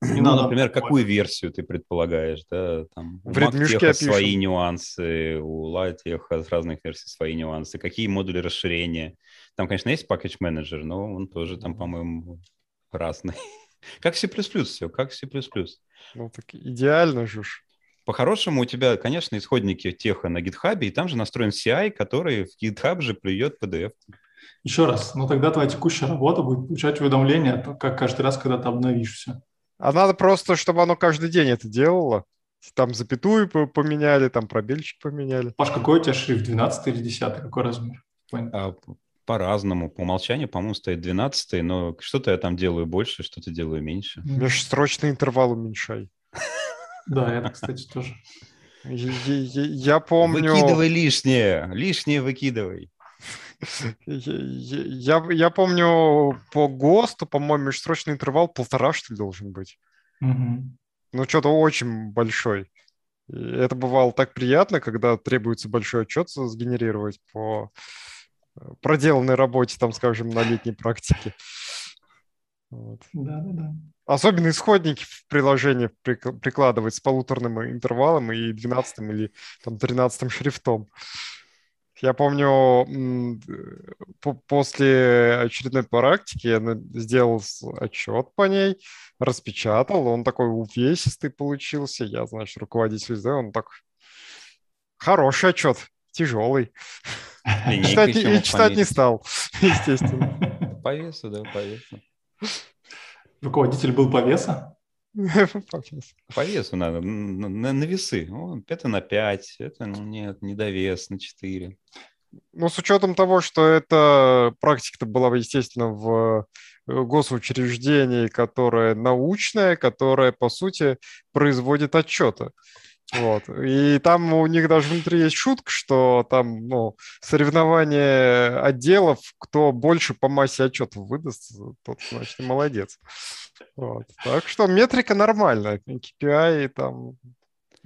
S3: Ну, надо, например, какую версию ты предполагаешь, да, там
S2: в редмишке
S3: свои нюансы, у Латеха с разных версий свои нюансы, какие модули расширения. Там, конечно, есть package менеджер, но он тоже там, по-моему, разный. Как C++ все, как C++.
S2: Ну, так идеально же.
S3: По-хорошему, у тебя, конечно, исходники теха на GitHub, и там же настроен CI, который в GitHub же плюет PDF.
S1: Еще раз, ну тогда твоя текущая работа будет получать уведомления, как каждый раз, когда ты обновишь все.
S2: А надо просто, чтобы оно каждый день это делало. Там запятую поменяли, там пробельчик поменяли.
S1: Паш, какой у тебя шрифт, 12 или 10? Какой размер?
S3: А, по-разному. По умолчанию, по-моему, стоит 12, но что-то я там делаю больше, что-то делаю меньше.
S2: Межстрочный интервал уменьшай.
S1: Да, это, кстати, тоже.
S2: Я помню...
S3: Выкидывай лишнее, лишнее выкидывай.
S2: Я, я помню по ГОСТу, по-моему, межсрочный интервал полтора, что ли, должен быть.
S1: Угу.
S2: Ну, что-то очень большой. И это бывало так приятно, когда требуется большой отчет сгенерировать по проделанной работе, там, скажем, на летней практике.
S1: Вот. Да, да, да.
S2: Особенно исходники в приложении прикладывать с полуторным интервалом и 12 или там 13 шрифтом. Я помню, после очередной практики я сделал отчет по ней, распечатал, он такой увесистый получился. Я, значит, руководитель сделал, он так хороший отчет, тяжелый. Читать, и читать не стал, естественно.
S3: По весу, да, по весу.
S1: Руководитель был по весу?
S3: По весу надо, на, на весы. это на 5, это ну, нет, не довес, на 4.
S2: Ну, с учетом того, что эта практика была, естественно, в э, госучреждении, которое научное, которое, по сути, производит отчеты. Вот. И там у них даже внутри есть шутка, что там ну, соревнование отделов, кто больше по массе отчетов выдаст, тот, значит, молодец. Вот. Так что метрика нормальная, KPI там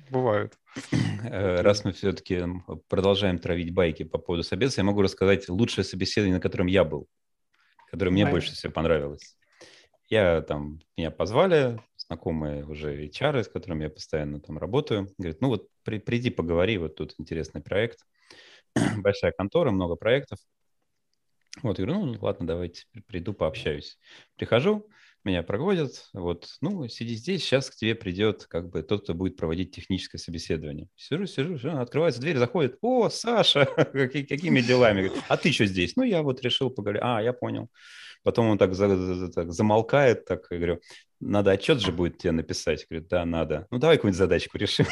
S2: бывают.
S3: Э, раз мы все-таки продолжаем травить байки по поводу собеседования, я могу рассказать лучшее собеседование, на котором я был, которое мне больше всего понравилось. Я там, меня позвали, знакомые уже HR, с которыми я постоянно там работаю, говорит, ну вот при, приди поговори, вот тут интересный проект, большая контора, много проектов. Вот, я говорю, ну ладно, давайте приду, пообщаюсь. Прихожу, меня проводят, вот, ну, сиди здесь, сейчас к тебе придет как бы тот, кто будет проводить техническое собеседование. Сижу, сижу, сижу открывается дверь, заходит, о, Саша, какими, делами? А ты что здесь? Ну, я вот решил поговорить, а, я понял. Потом он так, за, за, так замолкает, так, я говорю, надо отчет же будет тебе написать. Говорит, да, надо. Ну, давай какую-нибудь задачку решим.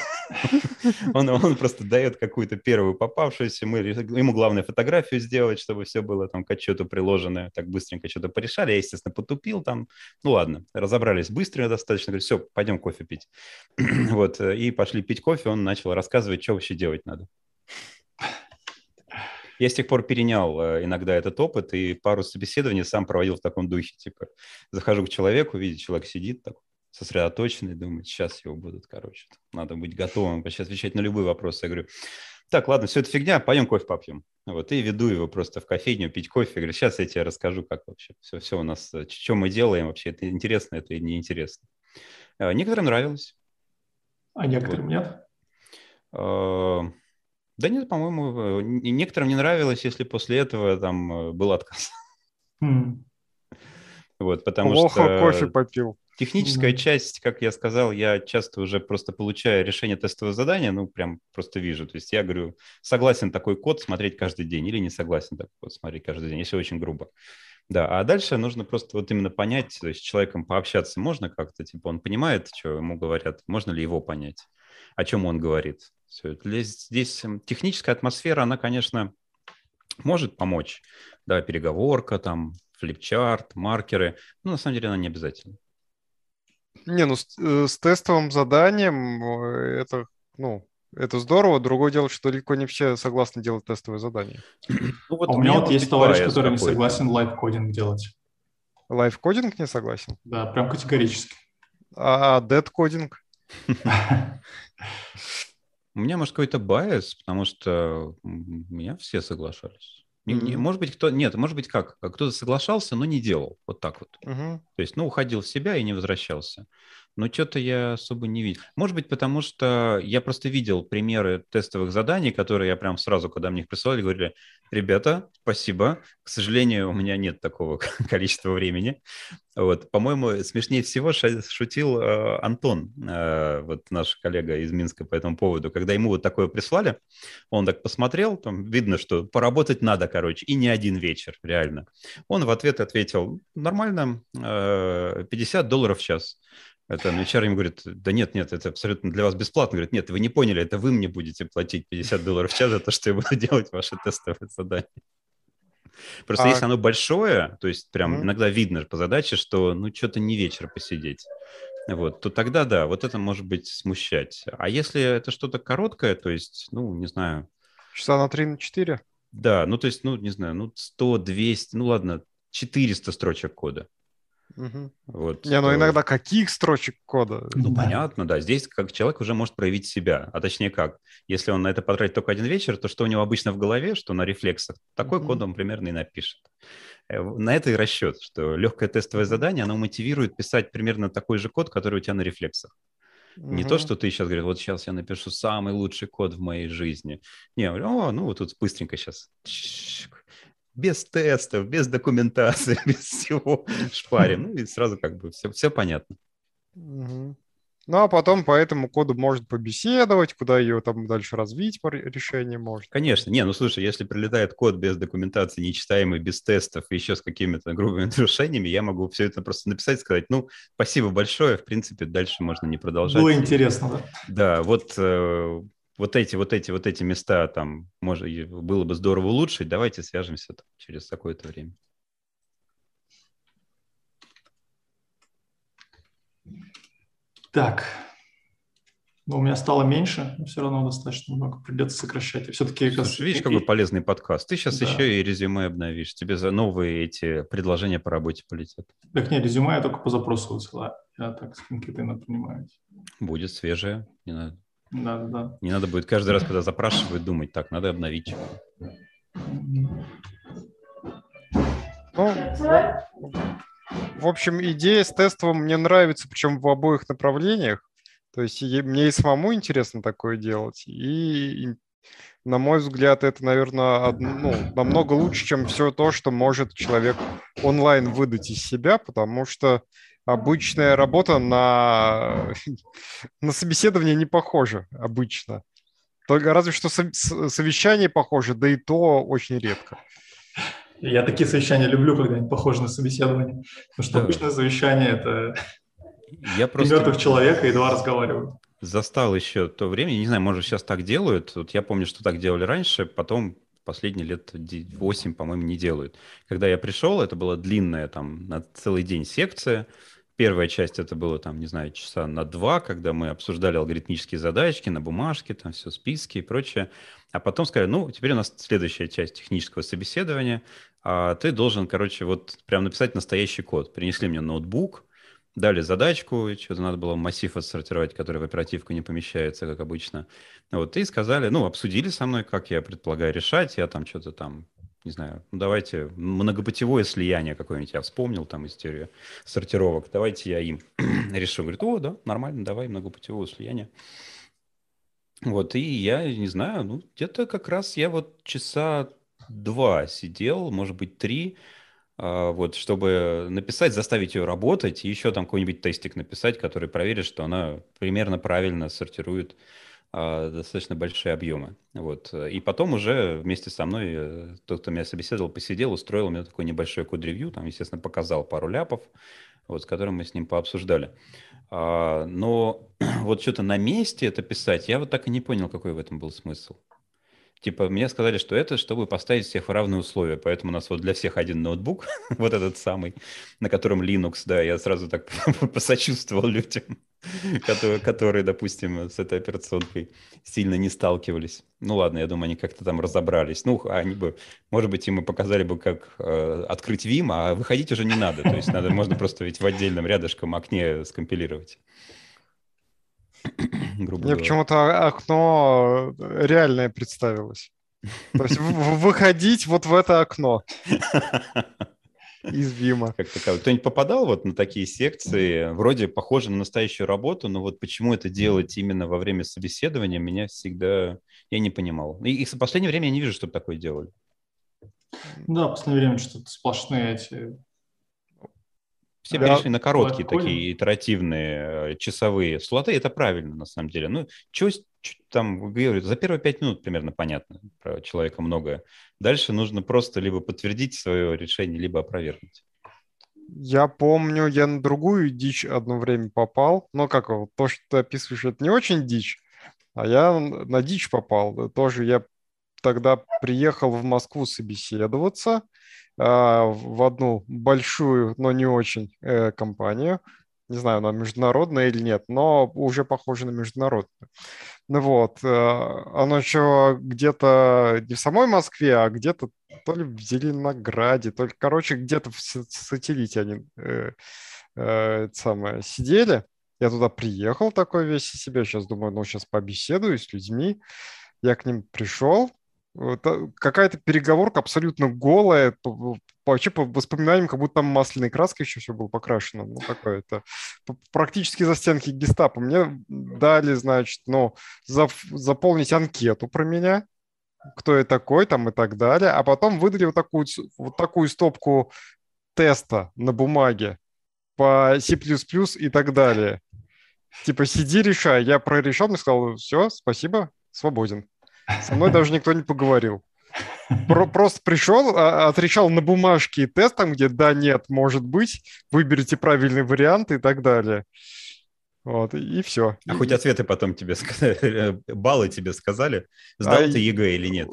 S3: он, он просто дает какую-то первую попавшуюся. Мы, ему главное фотографию сделать, чтобы все было там к отчету приложено. Так быстренько что-то порешали. Я, естественно, потупил там. Ну, ладно, разобрались быстро достаточно. Говорю, все, пойдем кофе пить. вот, и пошли пить кофе. Он начал рассказывать, что вообще делать надо. Я с тех пор перенял э, иногда этот опыт и пару собеседований сам проводил в таком духе. Типа, захожу к человеку, видит, человек сидит так, сосредоточенный, думает, сейчас его будут, короче. Надо быть готовым сейчас отвечать на любой вопрос. Я говорю, так, ладно, все это фигня, пойдем кофе попьем. Вот, и веду его просто в кофейню пить кофе. Я говорю, сейчас я тебе расскажу, как вообще все, все у нас, э, что мы делаем вообще, это интересно, это неинтересно. Э, некоторым нравилось.
S1: А некоторым вот.
S3: нет? Да нет, по-моему, некоторым не нравилось, если после этого там э, был отказ.
S1: Mm.
S3: Вот, потому
S2: Плохо
S3: что...
S2: кофе попил.
S3: Техническая mm. часть, как я сказал, я часто уже просто получаю решение тестового задания, ну, прям просто вижу. То есть я говорю, согласен такой код смотреть каждый день или не согласен такой код смотреть каждый день, если очень грубо. Да, а дальше нужно просто вот именно понять, то есть с человеком пообщаться можно как-то, типа он понимает, что ему говорят, можно ли его понять, о чем он говорит. Здесь техническая атмосфера, она, конечно, может помочь. Да, переговорка, там, флипчарт, маркеры. Но на самом деле она не обязательно.
S2: Не, ну с, э, с тестовым заданием это, ну, это здорово. Другое дело, что далеко не все согласны делать тестовые задания.
S1: Ну, вот а у меня вот есть товарищ, который не согласен live coding делать.
S2: Live coding не согласен?
S1: Да, прям категорически.
S2: А dead coding?
S3: У меня, может, какой-то bias, потому что меня все соглашались. Mm-hmm. Может быть, кто... Нет, может быть, как? Кто-то соглашался, но не делал. Вот так вот. Mm-hmm. То есть, ну, уходил в себя и не возвращался. Но что-то я особо не видел. Может быть, потому что я просто видел примеры тестовых заданий, которые я прям сразу, когда мне их присылали, говорили, ребята, спасибо, к сожалению, у меня нет такого количества времени. Вот, по-моему, смешнее всего шутил э, Антон, э, вот наш коллега из Минска по этому поводу, когда ему вот такое прислали, он так посмотрел, там видно, что поработать надо, короче, и не один вечер, реально. Он в ответ ответил, нормально, э, 50 долларов в час. Это HR им говорит, да нет, нет, это абсолютно для вас бесплатно. Говорит, нет, вы не поняли, это вы мне будете платить 50 долларов в час за то, что я буду делать ваши тестовые задания. Просто а... если оно большое, то есть прям mm-hmm. иногда видно по задаче, что ну что-то не вечер посидеть, вот, то тогда да, вот это может быть смущать. А если это что-то короткое, то есть, ну, не знаю...
S2: Часа на 3 на 4?
S3: Да, ну то есть, ну, не знаю, ну 100, 200, ну ладно, 400 строчек кода.
S2: Угу. Вот, не, ну иногда каких строчек кода?
S3: Ну, да. понятно, да. Здесь как человек уже может проявить себя. А точнее как? Если он на это потратит только один вечер, то что у него обычно в голове, что на рефлексах, такой угу. код он примерно и напишет. Э, на это и расчет, что легкое тестовое задание, оно мотивирует писать примерно такой же код, который у тебя на рефлексах. Не то, что ты сейчас говоришь, вот сейчас я напишу самый лучший код в моей жизни. Не, я говорю, о, ну вот тут быстренько сейчас без тестов, без документации, без всего шпарим. Ну и сразу как бы все, все понятно.
S2: Угу. Ну, а потом по этому коду может побеседовать, куда ее там дальше развить по решению может.
S3: Конечно. Не, ну слушай, если прилетает код без документации, нечитаемый, без тестов, еще с какими-то грубыми нарушениями, я могу все это просто написать, сказать, ну, спасибо большое, в принципе, дальше можно не продолжать.
S1: Было интересно, да?
S3: Да, вот э, вот эти, вот эти, вот эти места там может, было бы здорово улучшить, давайте свяжемся там, через какое-то время.
S1: Так, ну, у меня стало меньше, но все равно достаточно много. Придется сокращать. И все-таки...
S3: Слушай, видишь, какой полезный подкаст. Ты сейчас да. еще и резюме обновишь. Тебе за новые эти предложения по работе полетят.
S1: Так нет, резюме я только по запросу высылаю. Я так с LinkedIn понимаю.
S3: Будет свежее. Не надо.
S1: Да, да.
S3: Не надо будет каждый раз, когда запрашивают, думать, так, надо обновить.
S2: Ну, в общем, идея с тестовым мне нравится, причем в обоих направлениях. То есть мне и самому интересно такое делать, и, на мой взгляд, это, наверное, ну, намного лучше, чем все то, что может человек онлайн выдать из себя, потому что обычная работа на, на собеседование не похожа обычно. Только разве что совещание похоже, да и то очень редко.
S1: Я такие совещания люблю, когда они похожи на собеседование. Потому что да. обычное совещание – это я просто... мертвых человека и два разговаривают.
S3: Застал еще то время, не знаю, может, сейчас так делают. Вот я помню, что так делали раньше, потом последние лет 8, по-моему, не делают. Когда я пришел, это была длинная там на целый день секция, Первая часть это было там, не знаю, часа на два, когда мы обсуждали алгоритмические задачки на бумажке, там все списки и прочее. А потом сказали, ну, теперь у нас следующая часть технического собеседования. А ты должен, короче, вот прям написать настоящий код. Принесли мне ноутбук, дали задачку, что-то надо было массив отсортировать, который в оперативку не помещается, как обычно. Вот, и сказали, ну, обсудили со мной, как я предполагаю решать. Я там что-то там не знаю, ну, давайте многопутевое слияние какое-нибудь, я вспомнил там историю сортировок, давайте я им решу. Говорит, о, да, нормально, давай многопутевое слияние. Вот, и я не знаю, ну, где-то как раз я вот часа два сидел, может быть, три, а, вот, чтобы написать, заставить ее работать, и еще там какой-нибудь тестик написать, который проверит, что она примерно правильно сортирует достаточно большие объемы. Вот. И потом уже вместе со мной э, тот, кто меня собеседовал, посидел, устроил мне такой небольшой код-ревью, там, естественно, показал пару ляпов, вот, с которым мы с ним пообсуждали. А, но вот что-то на месте это писать, я вот так и не понял, какой в этом был смысл. Типа, мне сказали, что это, чтобы поставить всех в равные условия. Поэтому у нас вот для всех один ноутбук, вот этот самый, на котором Linux, да, я сразу так посочувствовал людям, которые, которые, допустим, с этой операционкой сильно не сталкивались. Ну ладно, я думаю, они как-то там разобрались. Ну, они бы, может быть, им и показали бы, как э, открыть Vim, а выходить уже не надо. То есть надо, можно просто ведь в отдельном рядышком окне скомпилировать.
S2: грубо Мне почему-то окно реальное представилось. То есть выходить вот в это окно из Вима.
S3: Как таковой. Кто-нибудь попадал вот на такие секции, вроде похоже на настоящую работу, но вот почему это делать именно во время собеседования, меня всегда... Я не понимал. И, и в последнее время я не вижу, чтобы такое делали.
S1: Да, в последнее время что-то сплошные эти
S3: все да, перешли на короткие прикольно. такие итеративные э, часовые слоты. Это правильно, на самом деле. Ну, что там говорят, за первые пять минут примерно понятно про человека многое. Дальше нужно просто либо подтвердить свое решение, либо опровергнуть.
S2: Я помню, я на другую дичь одно время попал. Но как то, что ты описываешь, это не очень дичь, а я на дичь попал. Тоже я тогда приехал в Москву собеседоваться, а, в одну большую, но не очень э, компанию. Не знаю, она международная или нет, но уже похоже на международную. Ну вот, э, оно еще где-то не в самой Москве, а где-то то ли в Зеленограде, то ли, короче, где-то в сателлите они э, э, самое, сидели. Я туда приехал такой весь из себя, сейчас думаю, ну, сейчас побеседую с людьми. Я к ним пришел, какая-то переговорка абсолютно голая, вообще по воспоминаниям, как будто там масляной краской еще все было покрашено. Ну, такое это практически за стенки гестапо. Мне дали, значит, ну, зап заполнить анкету про меня, кто я такой, там и так далее, а потом выдали вот такую, вот такую стопку теста на бумаге по C++ и так далее. Типа, сиди, решай. Я прорешал, мне сказал, все, спасибо, свободен. Со мной даже никто не поговорил. Про просто пришел, а, отвечал на бумажке тест, там, где да, нет, может быть, выберите правильный вариант и так далее. Вот, и все.
S3: А и... хоть ответы потом тебе сказали, баллы тебе сказали, сдал а ты ЕГЭ или нет?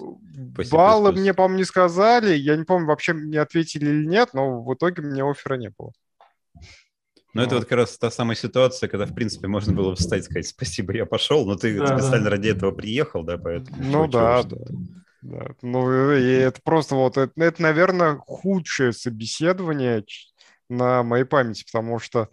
S2: Баллы мне, по-моему, не сказали, я не помню, вообще мне ответили или нет, но в итоге мне оффера не было.
S3: Но ну, это вот как раз та самая ситуация, когда, в принце, можно было встать и сказать «спасибо, я пошел», но ты да, специально да. ради этого приехал, да, поэтому...
S2: Ну да, да. да. Ну и это просто вот, это, это, наверное, худшее собеседование на моей памяти, потому что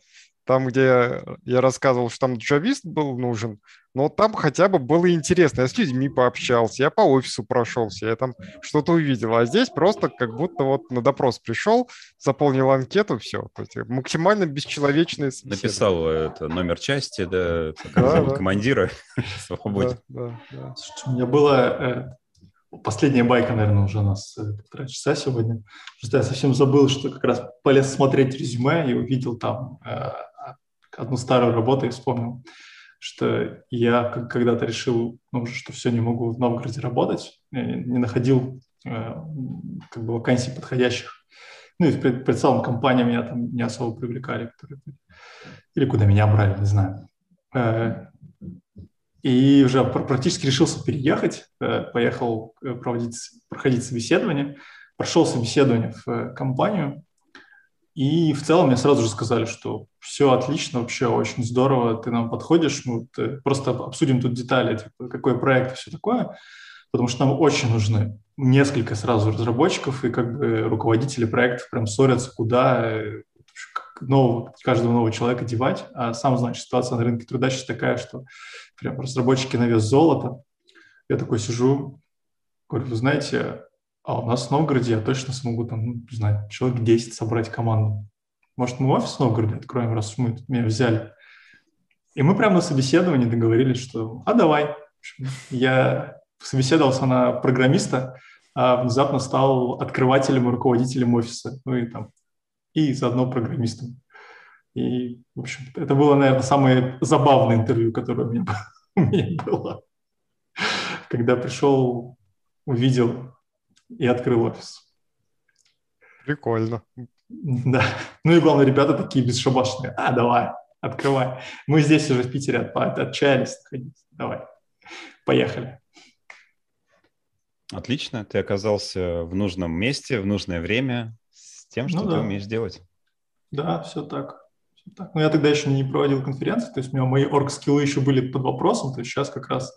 S2: там, где я рассказывал, что там джавист был нужен, но там хотя бы было интересно. Я с людьми пообщался, я по офису прошелся, я там что-то увидел. А здесь просто как будто вот на допрос пришел, заполнил анкету, все. То есть максимально бесчеловечные
S3: Написал это, номер части, да, да, да. командира, свободен. Да,
S1: да, да. Слушайте, у меня была э, последняя байка, наверное, уже у нас э, полтора часа сегодня. Просто я совсем забыл, что как раз полез смотреть резюме и увидел там э, одну старую работу и вспомнил, что я когда-то решил, ну, что все, не могу в Новгороде работать, не находил э, как бы вакансий подходящих. Ну и в целом компания меня там не особо привлекали, которые или куда меня брали, не знаю. Э, и уже практически решился переехать, э, поехал проводить, проходить собеседование, прошел собеседование в компанию, и в целом мне сразу же сказали, что все отлично, вообще очень здорово, ты нам подходишь, мы вот э, просто обсудим тут детали, типа, какой проект и все такое, потому что нам очень нужны несколько сразу разработчиков, и как бы руководители проектов прям ссорятся, куда э, нового, каждого нового человека девать. А сам знаешь, ситуация на рынке труда сейчас такая, что прям разработчики на вес золота. Я такой сижу, говорю, вы знаете, а у нас в Новгороде я точно смогу там, ну, не знаю, человек 10 собрать команду. Может, мы офис в Новгороде откроем, раз мы меня взяли. И мы прямо на собеседовании договорились, что а давай. Я собеседовался на программиста, а внезапно стал открывателем и руководителем офиса. Ну и там, и заодно программистом. И, в общем, это было, наверное, самое забавное интервью, которое у меня, у меня было. когда пришел, увидел и открыл офис.
S2: Прикольно.
S1: Да. Ну и главное, ребята такие бесшабашные. А, давай, открывай. Мы здесь уже в Питере от, отчаялись находиться. Давай, поехали.
S3: Отлично, ты оказался в нужном месте, в нужное время, с тем, что ну, ты да. умеешь делать.
S1: Да, все так. все так. Но я тогда еще не проводил конференции, то есть у меня мои орг-скиллы еще были под вопросом, то есть сейчас как раз,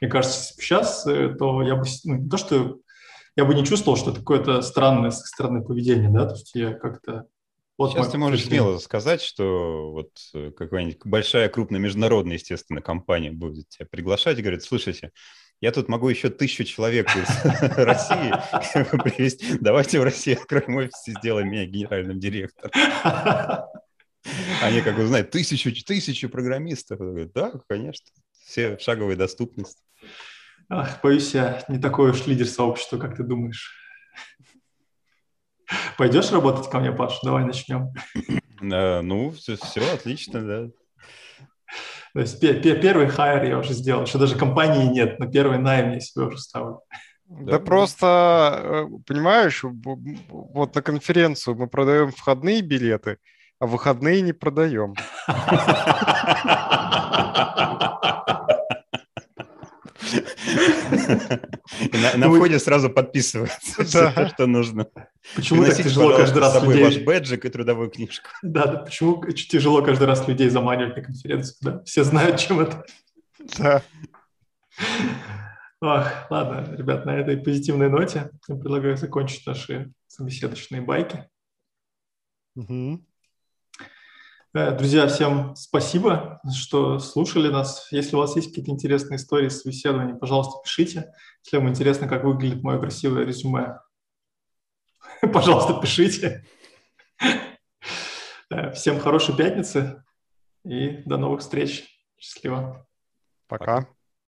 S1: мне кажется, сейчас, э, то я бы, ну, не то, что я бы не чувствовал, что это какое-то странное со стороны поведения, да, то есть я как-то...
S3: Вот Сейчас ты можешь смело сказать, что вот э, какая-нибудь большая, крупная международная, естественно, компания будет тебя приглашать и говорит, слушайте, я тут могу еще тысячу человек из России привезти. Давайте в Россию откроем офис и сделаем меня генеральным директором. Они как узнают, тысячу, тысячу программистов. Да, конечно. Все в шаговой доступности.
S1: Ах, боюсь, я не такой уж лидер сообщества, как ты думаешь. Пойдешь работать ко мне, Паш? Давай начнем.
S3: Uh, ну, все, все отлично, да.
S1: То есть первый хайр я уже сделал, что даже компании нет, но первый найм я себе уже ставлю.
S2: Да, да просто, э, понимаешь, вот на конференцию мы продаем входные билеты, а выходные не продаем.
S3: На, входе сразу подписывается все, что нужно.
S1: Почему так тяжело каждый раз людей...
S3: ваш бэджик и трудовую книжку.
S1: Да, да, почему тяжело каждый раз людей заманивать на конференцию, да? Все знают, чем это. Да. Ах, ладно, ребят, на этой позитивной ноте я предлагаю закончить наши собеседочные байки. Угу. Э, друзья, всем спасибо, что слушали нас. Если у вас есть какие-то интересные истории с собеседований, пожалуйста, пишите. Если вам интересно, как выглядит мое красивое резюме, пожалуйста, пишите. Э, всем хорошей пятницы и до новых встреч. Счастливо.
S2: Пока.